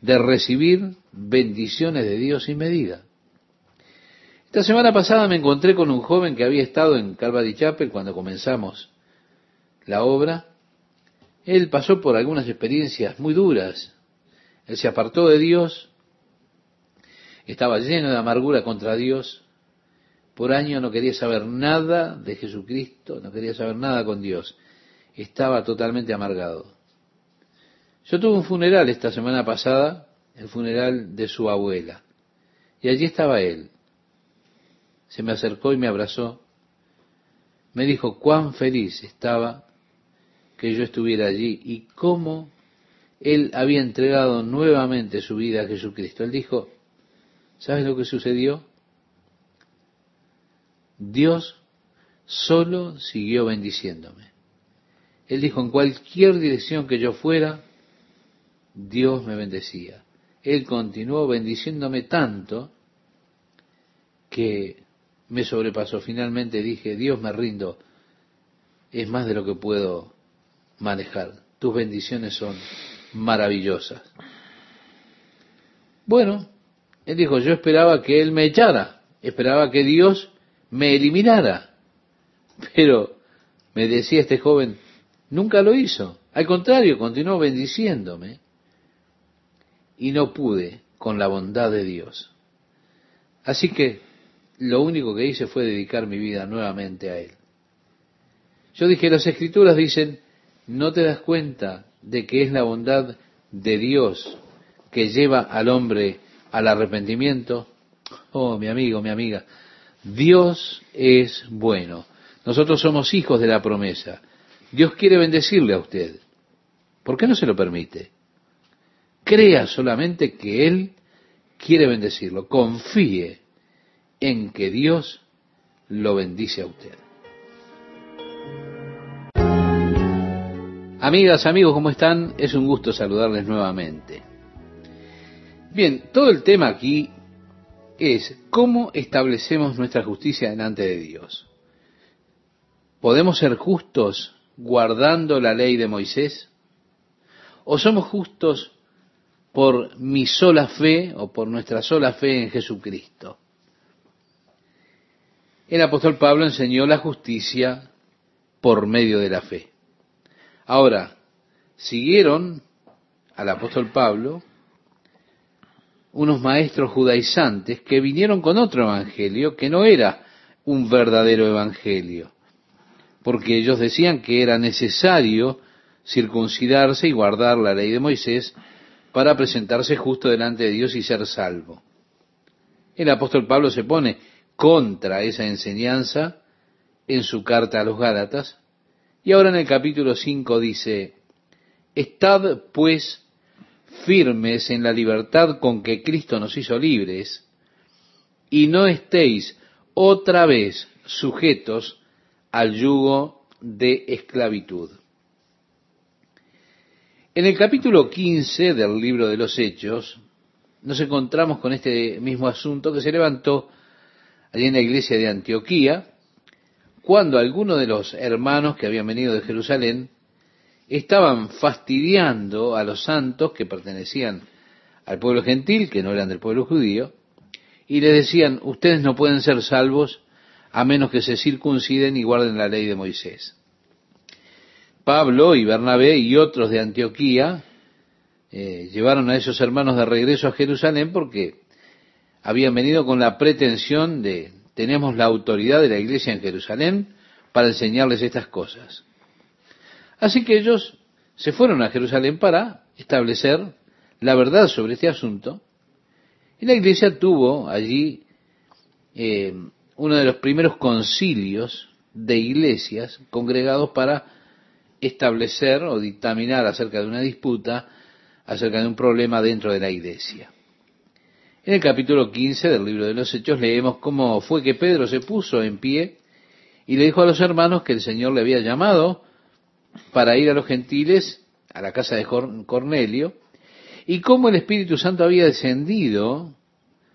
de recibir bendiciones de Dios sin medida. Esta semana pasada me encontré con un joven que había estado en Calvary Chapel cuando comenzamos la obra. Él pasó por algunas experiencias muy duras. Él se apartó de Dios, estaba lleno de amargura contra Dios. Por año no quería saber nada de Jesucristo, no quería saber nada con Dios estaba totalmente amargado. Yo tuve un funeral esta semana pasada, el funeral de su abuela, y allí estaba él. Se me acercó y me abrazó. Me dijo cuán feliz estaba que yo estuviera allí y cómo él había entregado nuevamente su vida a Jesucristo. Él dijo, ¿sabes lo que sucedió? Dios solo siguió bendiciéndome. Él dijo, en cualquier dirección que yo fuera, Dios me bendecía. Él continuó bendiciéndome tanto que me sobrepasó. Finalmente dije, Dios me rindo, es más de lo que puedo manejar. Tus bendiciones son maravillosas. Bueno, él dijo, yo esperaba que Él me echara, esperaba que Dios me eliminara. Pero me decía este joven, nunca lo hizo. Al contrario, continuó bendiciéndome. Y no pude con la bondad de Dios. Así que lo único que hice fue dedicar mi vida nuevamente a Él. Yo dije, las escrituras dicen, ¿no te das cuenta de que es la bondad de Dios que lleva al hombre al arrepentimiento? Oh, mi amigo, mi amiga, Dios es bueno. Nosotros somos hijos de la promesa. Dios quiere bendecirle a usted. ¿Por qué no se lo permite? Crea solamente que Él quiere bendecirlo. Confíe en que Dios lo bendice a usted. Amigas, amigos, ¿cómo están? Es un gusto saludarles nuevamente. Bien, todo el tema aquí es cómo establecemos nuestra justicia delante de Dios. ¿Podemos ser justos guardando la ley de Moisés? ¿O somos justos por mi sola fe o por nuestra sola fe en Jesucristo? El apóstol Pablo enseñó la justicia por medio de la fe. Ahora, siguieron al apóstol Pablo unos maestros judaizantes que vinieron con otro evangelio que no era un verdadero evangelio, porque ellos decían que era necesario circuncidarse y guardar la ley de Moisés para presentarse justo delante de Dios y ser salvo. El apóstol Pablo se pone contra esa enseñanza en su carta a los Gálatas, y ahora en el capítulo 5 dice, Estad pues firmes en la libertad con que Cristo nos hizo libres, y no estéis otra vez sujetos al yugo de esclavitud. En el capítulo 15 del libro de los Hechos, nos encontramos con este mismo asunto que se levantó allí en la iglesia de Antioquía, cuando algunos de los hermanos que habían venido de Jerusalén estaban fastidiando a los santos que pertenecían al pueblo gentil, que no eran del pueblo judío, y les decían, ustedes no pueden ser salvos a menos que se circunciden y guarden la ley de Moisés. Pablo y Bernabé y otros de Antioquía eh, llevaron a esos hermanos de regreso a Jerusalén porque habían venido con la pretensión de, tenemos la autoridad de la iglesia en Jerusalén para enseñarles estas cosas. Así que ellos se fueron a Jerusalén para establecer la verdad sobre este asunto. Y la iglesia tuvo allí eh, uno de los primeros concilios de iglesias congregados para establecer o dictaminar acerca de una disputa, acerca de un problema dentro de la iglesia. En el capítulo 15 del libro de los Hechos leemos cómo fue que Pedro se puso en pie y le dijo a los hermanos que el Señor le había llamado para ir a los gentiles, a la casa de Cornelio, y cómo el Espíritu Santo había descendido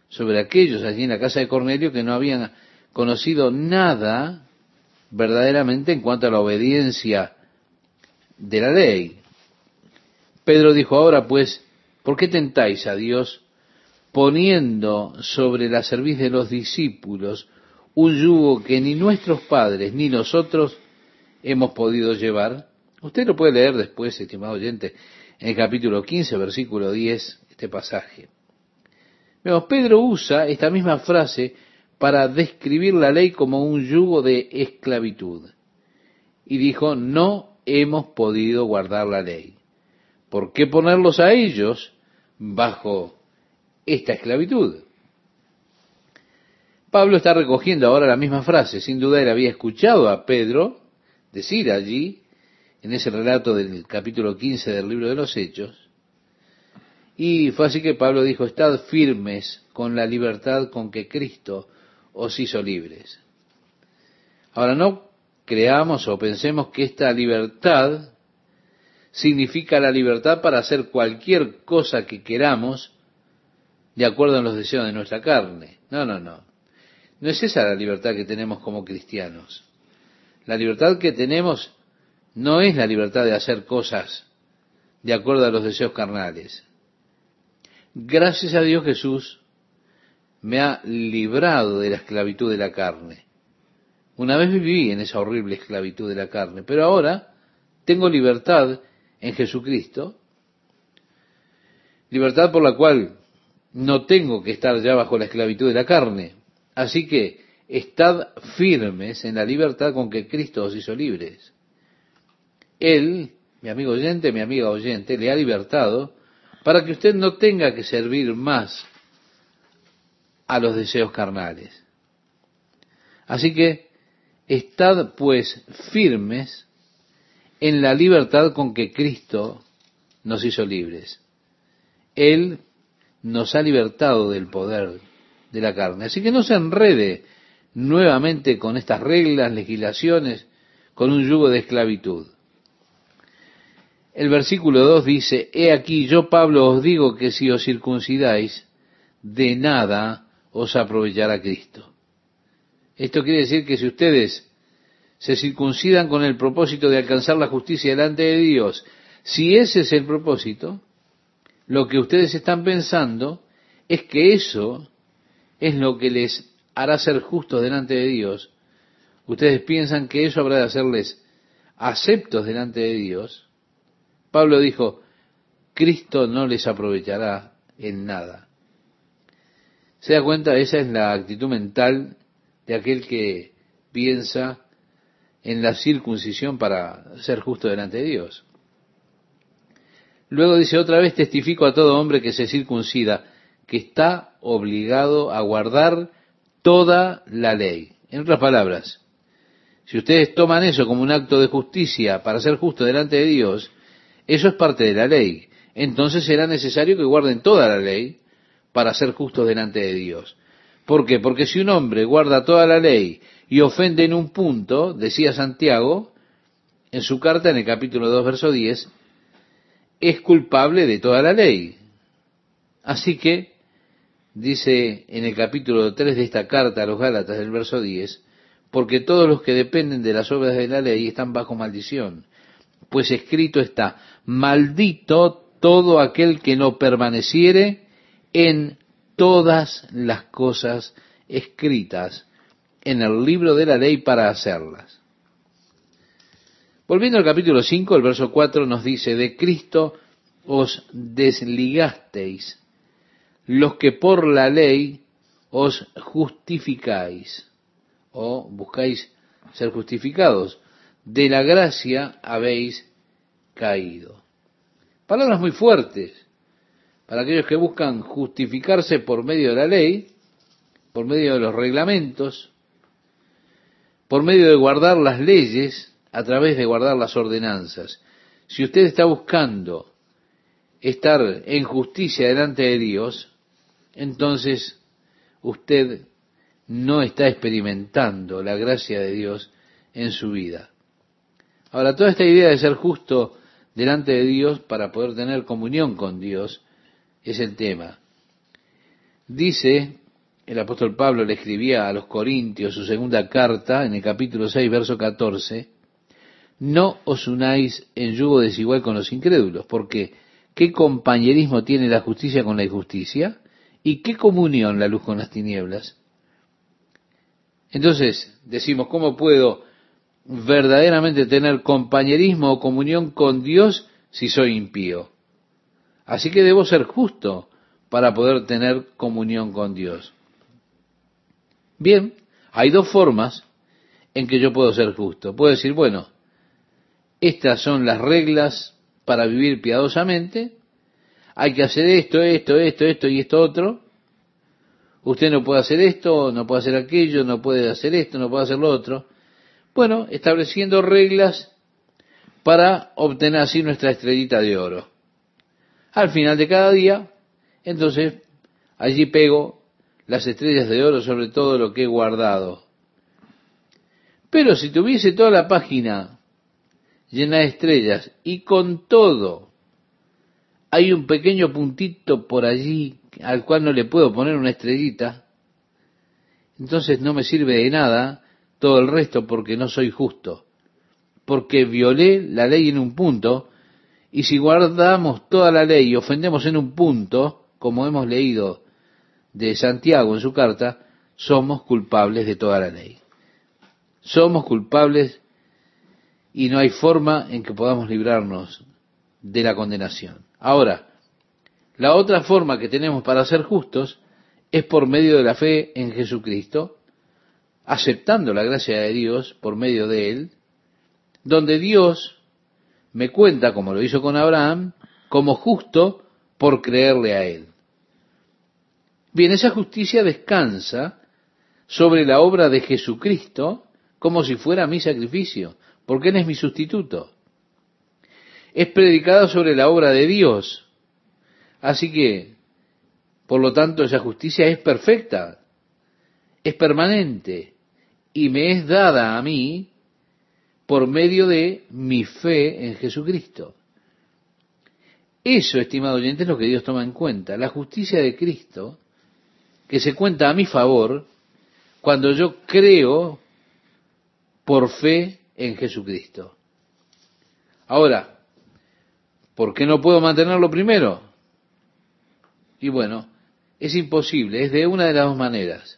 sobre aquellos allí en la casa de Cornelio que no habían conocido nada verdaderamente en cuanto a la obediencia de la ley. Pedro dijo, ahora pues, ¿por qué tentáis a Dios poniendo sobre la cerviz de los discípulos un yugo que ni nuestros padres ni nosotros hemos podido llevar? Usted lo puede leer después, estimado oyente, en el capítulo 15, versículo 10, este pasaje. Pedro usa esta misma frase para describir la ley como un yugo de esclavitud. Y dijo, no hemos podido guardar la ley. ¿Por qué ponerlos a ellos bajo esta esclavitud? Pablo está recogiendo ahora la misma frase. Sin duda él había escuchado a Pedro decir allí en ese relato del capítulo 15 del libro de los Hechos, Y fue así que Pablo dijo, estad firmes con la libertad con que Cristo os hizo libres. Ahora no creamos o pensemos que esta libertad significa la libertad para hacer cualquier cosa que queramos de acuerdo a los deseos de nuestra carne. No, no, no. No es esa la libertad que tenemos como cristianos. La libertad que tenemos no es la libertad de hacer cosas de acuerdo a los deseos carnales. Gracias a Dios Jesús me ha librado de la esclavitud de la carne. Una vez viví en esa horrible esclavitud de la carne, pero ahora tengo libertad en Jesucristo, libertad por la cual no tengo que estar ya bajo la esclavitud de la carne. Así que estad firmes en la libertad con que Cristo os hizo libres. Él, mi amigo oyente, mi amiga oyente, le ha libertado para que usted no tenga que servir más a los deseos carnales. Así que estad pues firmes en la libertad con que Cristo nos hizo libres. Él nos ha libertado del poder de la carne. Así que no se enrede nuevamente con estas reglas, legislaciones, con un yugo de esclavitud. El versículo 2 dice, He aquí yo Pablo os digo que si os circuncidáis, de nada os aprovechará Cristo. Esto quiere decir que si ustedes se circuncidan con el propósito de alcanzar la justicia delante de Dios, si ese es el propósito, lo que ustedes están pensando es que eso es lo que les hará ser justos delante de Dios. Ustedes piensan que eso habrá de hacerles aceptos delante de Dios. Pablo dijo, Cristo no les aprovechará en nada. ¿Se da cuenta? Esa es la actitud mental de aquel que piensa en la circuncisión para ser justo delante de Dios. Luego dice otra vez, testifico a todo hombre que se circuncida, que está obligado a guardar toda la ley. En otras palabras, si ustedes toman eso como un acto de justicia para ser justo delante de Dios, eso es parte de la ley. Entonces será necesario que guarden toda la ley para ser justos delante de Dios. ¿Por qué? Porque si un hombre guarda toda la ley y ofende en un punto, decía Santiago en su carta en el capítulo 2, verso 10, es culpable de toda la ley. Así que, dice en el capítulo 3 de esta carta a los Gálatas del verso 10, porque todos los que dependen de las obras de la ley están bajo maldición, pues escrito está, maldito todo aquel que no permaneciere en todas las cosas escritas en el libro de la ley para hacerlas. Volviendo al capítulo 5, el verso 4 nos dice, de Cristo os desligasteis, los que por la ley os justificáis, o buscáis ser justificados, de la gracia habéis caído. Palabras muy fuertes para aquellos que buscan justificarse por medio de la ley, por medio de los reglamentos, por medio de guardar las leyes, a través de guardar las ordenanzas. Si usted está buscando estar en justicia delante de Dios, entonces usted no está experimentando la gracia de Dios en su vida. Ahora, toda esta idea de ser justo delante de Dios para poder tener comunión con Dios es el tema. Dice, el apóstol Pablo le escribía a los Corintios su segunda carta en el capítulo 6, verso 14, no os unáis en yugo desigual con los incrédulos, porque ¿qué compañerismo tiene la justicia con la injusticia? ¿Y qué comunión la luz con las tinieblas? Entonces, decimos, ¿cómo puedo verdaderamente tener compañerismo o comunión con Dios si soy impío? Así que debo ser justo para poder tener comunión con Dios. Bien, hay dos formas en que yo puedo ser justo. Puedo decir, bueno, estas son las reglas para vivir piadosamente. Hay que hacer esto, esto, esto, esto y esto otro. Usted no puede hacer esto, no puede hacer aquello, no puede hacer esto, no puede hacer lo otro. Bueno, estableciendo reglas para obtener así nuestra estrellita de oro. Al final de cada día, entonces allí pego las estrellas de oro sobre todo lo que he guardado. Pero si tuviese toda la página llena de estrellas y con todo hay un pequeño puntito por allí al cual no le puedo poner una estrellita, entonces no me sirve de nada todo el resto porque no soy justo, porque violé la ley en un punto, y si guardamos toda la ley y ofendemos en un punto, como hemos leído de Santiago en su carta, somos culpables de toda la ley. Somos culpables y no hay forma en que podamos librarnos de la condenación. Ahora, la otra forma que tenemos para ser justos es por medio de la fe en Jesucristo, aceptando la gracia de Dios por medio de Él, donde Dios me cuenta, como lo hizo con Abraham, como justo por creerle a Él. Bien, esa justicia descansa sobre la obra de Jesucristo como si fuera mi sacrificio, porque Él es mi sustituto. Es predicada sobre la obra de Dios. Así que, por lo tanto, esa justicia es perfecta, es permanente y me es dada a mí por medio de mi fe en Jesucristo. Eso, estimado oyente, es lo que Dios toma en cuenta. La justicia de Cristo, que se cuenta a mi favor cuando yo creo por fe en Jesucristo. Ahora, ¿por qué no puedo mantenerlo primero? Y bueno, es imposible, es de una de las dos maneras.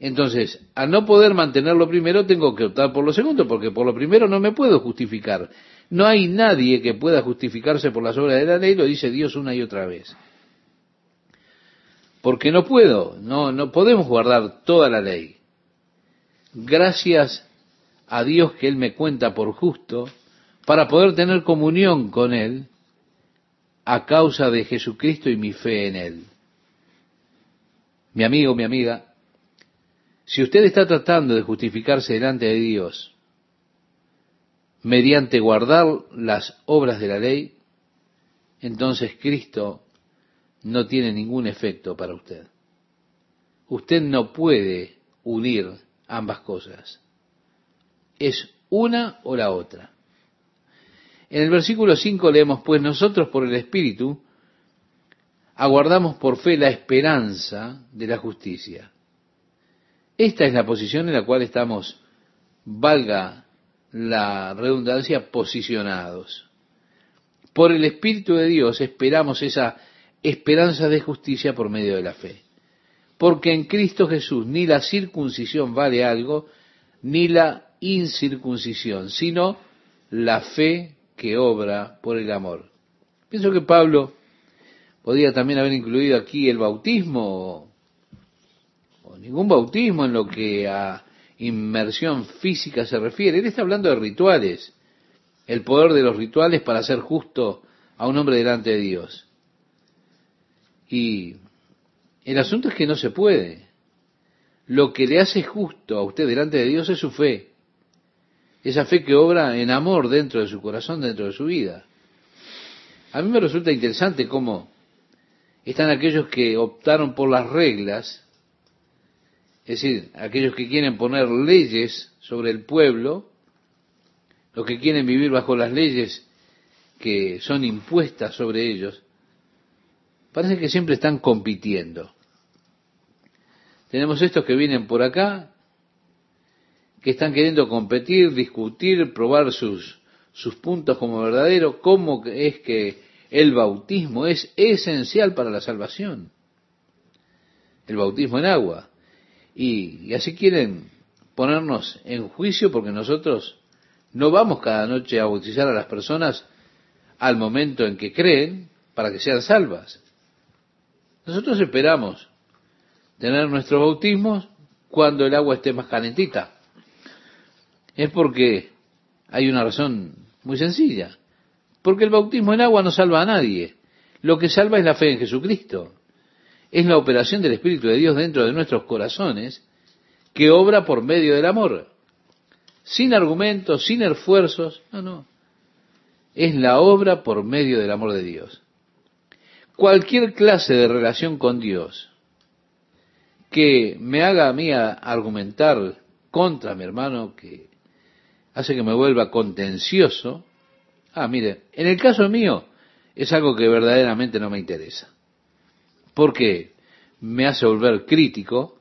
Entonces, al no poder mantenerlo primero, tengo que optar por lo segundo, porque por lo primero no me puedo justificar. No hay nadie que pueda justificarse por las obras de la ley, lo dice Dios una y otra vez. Porque no puedo, no, no podemos guardar toda la ley. Gracias a Dios que Él me cuenta por justo, para poder tener comunión con Él a causa de Jesucristo y mi fe en Él. Mi amigo, mi amiga, si usted está tratando de justificarse delante de Dios mediante guardar las obras de la ley, entonces Cristo no tiene ningún efecto para usted. Usted no puede unir ambas cosas. Es una o la otra. En el versículo 5 leemos, pues nosotros por el Espíritu aguardamos por fe la esperanza de la justicia. Esta es la posición en la cual estamos, valga la redundancia, posicionados. Por el Espíritu de Dios esperamos esa esperanza de justicia por medio de la fe. Porque en Cristo Jesús ni la circuncisión vale algo, ni la incircuncisión, sino la fe que obra por el amor. Pienso que Pablo podría también haber incluido aquí el bautismo ningún bautismo en lo que a inmersión física se refiere. Él está hablando de rituales, el poder de los rituales para ser justo a un hombre delante de Dios. Y el asunto es que no se puede. Lo que le hace justo a usted delante de Dios es su fe. Esa fe que obra en amor dentro de su corazón, dentro de su vida. A mí me resulta interesante cómo están aquellos que optaron por las reglas es decir, aquellos que quieren poner leyes sobre el pueblo, los que quieren vivir bajo las leyes que son impuestas sobre ellos, parece que siempre están compitiendo. Tenemos estos que vienen por acá, que están queriendo competir, discutir, probar sus, sus puntos como verdadero, cómo es que el bautismo es esencial para la salvación. El bautismo en agua. Y, así quieren ponernos en juicio porque nosotros no vamos cada noche a bautizar a las personas al momento en que creen para que sean salvas. Nosotros esperamos tener nuestros bautismos cuando el agua esté más calentita. Es porque hay una razón muy sencilla. Porque el bautismo en agua no salva a nadie. Lo que salva es la fe en Jesucristo es la operación del Espíritu de Dios dentro de nuestros corazones que obra por medio del amor. Sin argumentos, sin esfuerzos, no, no. Es la obra por medio del amor de Dios. cualquier clase de relación con Dios que me haga a mí argumentar contra mi hermano, que hace que me vuelva contencioso, ah, mire, en el caso mío es algo que verdaderamente no me interesa. Porque me hace volver crítico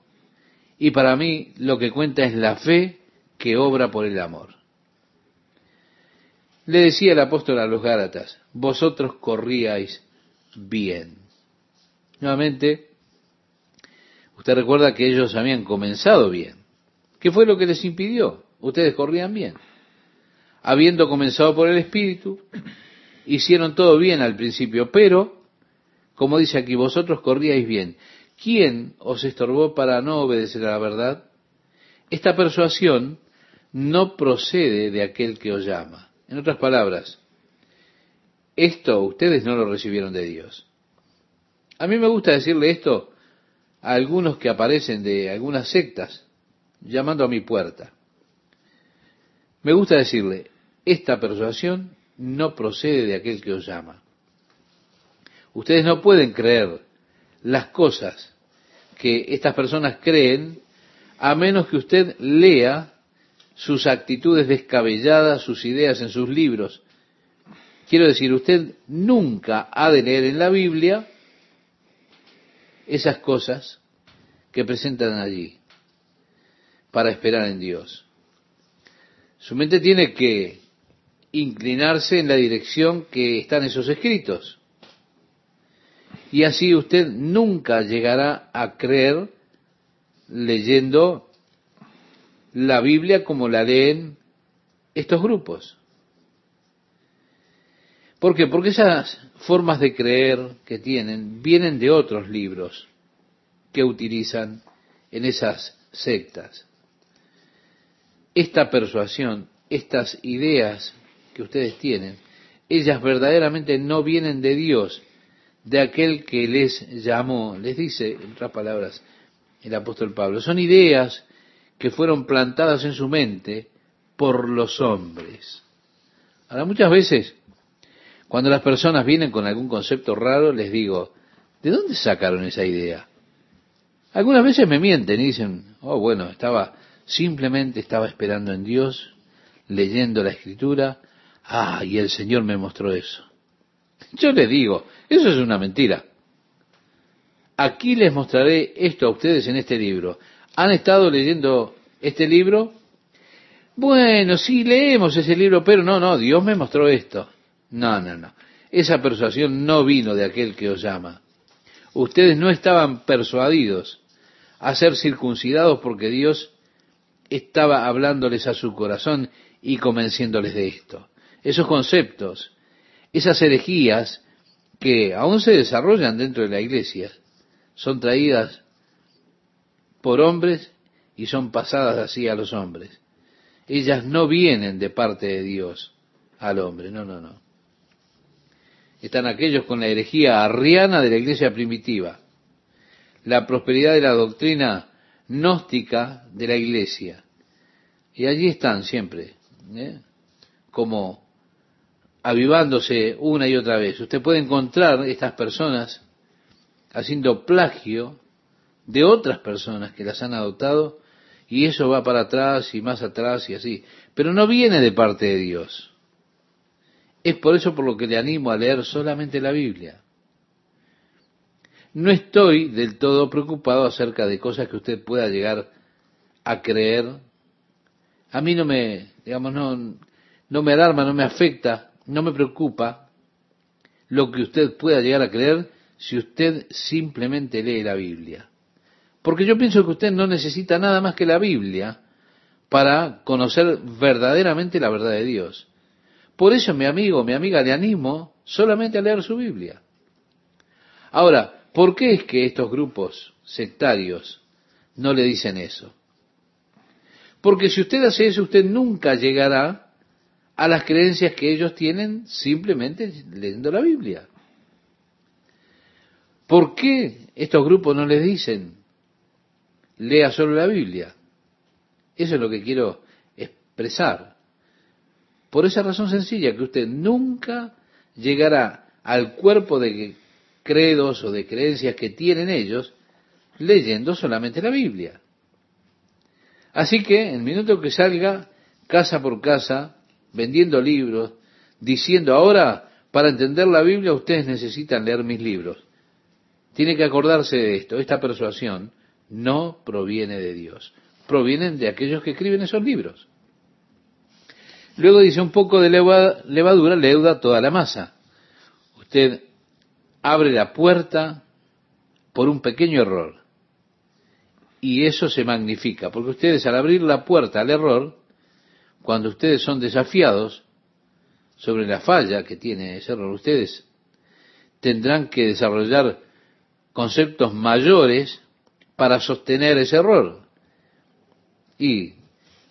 y para mí lo que cuenta es la fe que obra por el amor. Le decía el apóstol a los Gálatas, vosotros corríais bien. Nuevamente, usted recuerda que ellos habían comenzado bien. ¿Qué fue lo que les impidió? Ustedes corrían bien. Habiendo comenzado por el Espíritu, hicieron todo bien al principio, pero, como dice aquí, vosotros corríais bien. ¿Quién os estorbó para no obedecer a la verdad? Esta persuasión no procede de aquel que os llama. En otras palabras, esto ustedes no lo recibieron de Dios. A mí me gusta decirle esto a algunos que aparecen de algunas sectas llamando a mi puerta. Me gusta decirle, esta persuasión no procede de aquel que os llama. Ustedes no pueden creer las cosas que estas personas creen a menos que usted lea sus actitudes descabelladas, sus ideas en sus libros. Quiero decir, usted nunca ha de leer en la Biblia esas cosas que presentan allí para esperar en Dios. Su mente tiene que inclinarse en la dirección que están esos escritos. Y así usted nunca llegará a creer leyendo la Biblia como la leen estos grupos. ¿Por qué? Porque esas formas de creer que tienen vienen de otros libros que utilizan en esas sectas. Esta persuasión, estas ideas que ustedes tienen, ellas verdaderamente no vienen de Dios, de aquel que les llamó, les dice, en otras palabras, el apóstol Pablo. Son ideas que fueron plantadas en su mente por los hombres. Ahora, muchas veces, cuando las personas vienen con algún concepto raro, les digo, ¿de dónde sacaron esa idea? Algunas veces me mienten y dicen, oh, bueno, estaba, simplemente estaba esperando en Dios, leyendo la escritura, ah, y el Señor me mostró eso. Yo les digo, eso es una mentira. Aquí les mostraré esto a ustedes en este libro. ¿Han estado leyendo este libro? Bueno, sí, leemos ese libro, pero no, no, Dios me mostró esto. No, no, no. Esa persuasión no vino de aquel que os llama. Ustedes no estaban persuadidos a ser circuncidados porque Dios estaba hablándoles a su corazón y convenciéndoles de esto. Esos conceptos, esas herejías que aún se desarrollan dentro de la iglesia, son traídas por hombres y son pasadas así a los hombres. Ellas no vienen de parte de Dios al hombre, no, no, no. Están aquellos con la herejía arriana de la iglesia primitiva, la prosperidad de la doctrina gnóstica de la iglesia. Y allí están siempre, ¿eh? como avivándose una y otra vez. Usted puede encontrar estas personas haciendo plagio de otras personas que las han adoptado y eso va para atrás y más atrás y así. Pero no viene de parte de Dios. Es por eso por lo que le animo a leer solamente la Biblia. No estoy del todo preocupado acerca de cosas que usted pueda llegar a creer. A mí no me, digamos, no, no me alarma, no me afecta, no me preocupa lo que usted pueda llegar a creer si usted simplemente lee la Biblia. Porque yo pienso que usted no necesita nada más que la Biblia para conocer verdaderamente la verdad de Dios. Por eso, mi amigo, mi amiga, le animo solamente a leer su Biblia. Ahora, ¿por qué es que estos grupos sectarios no le dicen eso? Porque si usted hace eso, usted nunca llegará a las creencias que ellos tienen simplemente leyendo la Biblia. ¿Por qué estos grupos no les dicen, lea solo la Biblia. Eso es lo que quiero expresar. Por esa razón sencilla, que usted nunca llegará al cuerpo de credos o de creencias que tienen ellos leyendo solamente la Biblia. Así que, en el minuto que salga, casa por casa, vendiendo libros, diciendo ahora, para entender la Biblia ustedes necesitan leer mis libros. Tiene que acordarse de esto, esta persuasión no proviene de Dios, provienen de aquellos que escriben esos libros. Luego dice un poco de levadura leuda toda la masa. Usted abre la puerta por un pequeño error. Y eso se magnifica, porque ustedes al abrir la puerta al error, cuando ustedes son desafiados sobre la falla que tiene ese error, ustedes tendrán que desarrollar conceptos mayores para sostener ese error. Y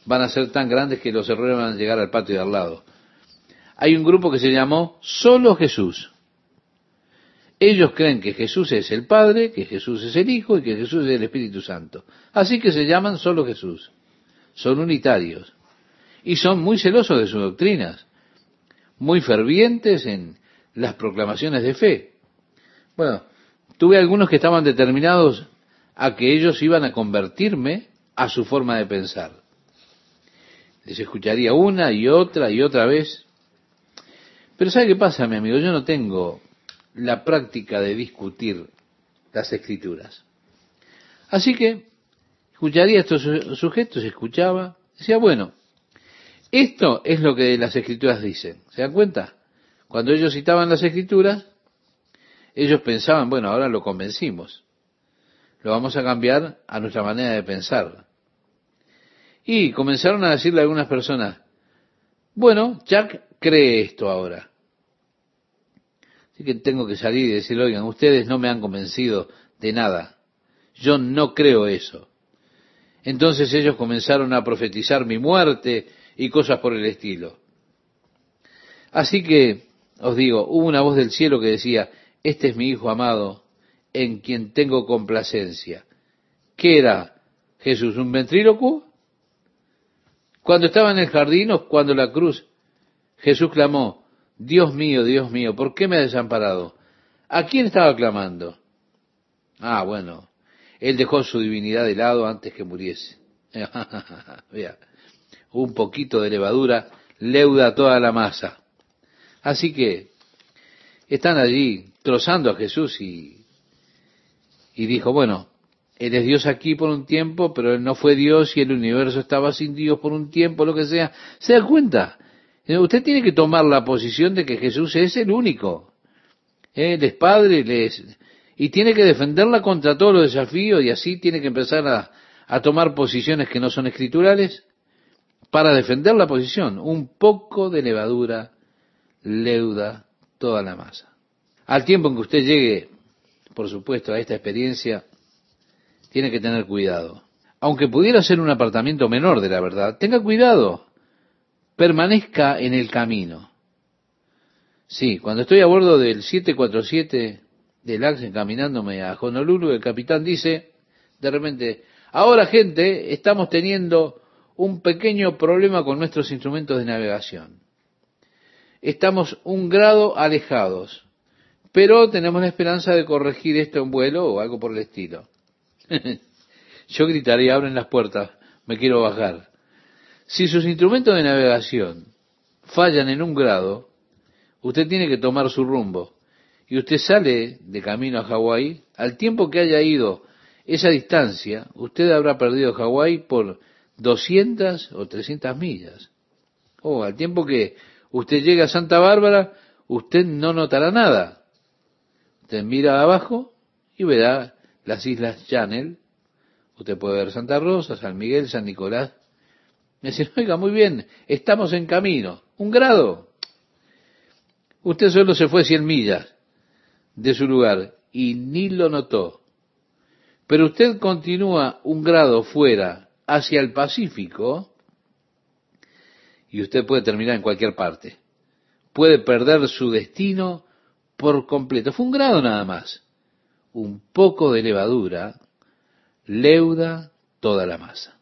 van a ser tan grandes que los errores van a llegar al patio de al lado. Hay un grupo que se llamó Solo Jesús. Ellos creen que Jesús es el Padre, que Jesús es el Hijo y que Jesús es el Espíritu Santo. Así que se llaman solo Jesús. Son unitarios. Y son muy celosos de sus doctrinas, muy fervientes en las proclamaciones de fe. Bueno, tuve algunos que estaban determinados a que ellos iban a convertirme a su forma de pensar. Les escucharía una y otra y otra vez. Pero ¿sabe qué pasa, mi amigo? Yo no tengo la práctica de discutir las escrituras. Así que escucharía a estos sujetos, escuchaba, decía, bueno, esto es lo que las escrituras dicen. ¿Se dan cuenta? Cuando ellos citaban las escrituras, ellos pensaban, bueno, ahora lo convencimos. Lo vamos a cambiar a nuestra manera de pensar. Y comenzaron a decirle a algunas personas, bueno, Jack cree esto ahora. Así que tengo que salir y decirle, oigan, ustedes no me han convencido de nada. Yo no creo eso. Entonces ellos comenzaron a profetizar mi muerte y cosas por el estilo. Así que, os digo, hubo una voz del cielo que decía, este es mi Hijo amado, en quien tengo complacencia. ¿Qué era Jesús? ¿Un ventrílocuo? Cuando estaba en el jardín o cuando la cruz, Jesús clamó, Dios mío, Dios mío, ¿por qué me ha desamparado? ¿A quién estaba clamando? Ah, bueno, él dejó su divinidad de lado antes que muriese. [LAUGHS] Un poquito de levadura leuda toda la masa. Así que están allí trozando a Jesús y, y dijo, bueno, él es Dios aquí por un tiempo, pero él no fue Dios y el universo estaba sin Dios por un tiempo, lo que sea. ¿Se da cuenta? Eh, usted tiene que tomar la posición de que Jesús es el único. Él es Padre, es... Y tiene que defenderla contra todos los desafíos y así tiene que empezar a tomar posiciones que no son escriturales para defender la posición. Un poco de levadura leuda toda la masa. Al tiempo en que usted llegue, por supuesto, a esta experiencia, tiene que tener cuidado. Aunque pudiera ser un apartamento menor de la verdad, tenga cuidado permanezca en el camino. Sí, cuando estoy a bordo del 747 del Axe caminándome a Honolulu, el capitán dice, de repente, ahora gente, estamos teniendo un pequeño problema con nuestros instrumentos de navegación. Estamos un grado alejados, pero tenemos la esperanza de corregir esto en vuelo o algo por el estilo. [LAUGHS] Yo gritaría, abren las puertas, me quiero bajar. Si sus instrumentos de navegación fallan en un grado, usted tiene que tomar su rumbo. Y usted sale de camino a Hawái, al tiempo que haya ido esa distancia, usted habrá perdido Hawái por 200 o 300 millas. O al tiempo que usted llega a Santa Bárbara, usted no notará nada. Usted mira abajo y verá las islas Channel. Usted puede ver Santa Rosa, San Miguel, San Nicolás, me dicen, oiga, muy bien, estamos en camino. ¿Un grado? Usted solo se fue 100 millas de su lugar y ni lo notó. Pero usted continúa un grado fuera hacia el Pacífico y usted puede terminar en cualquier parte. Puede perder su destino por completo. Fue un grado nada más. Un poco de levadura leuda toda la masa.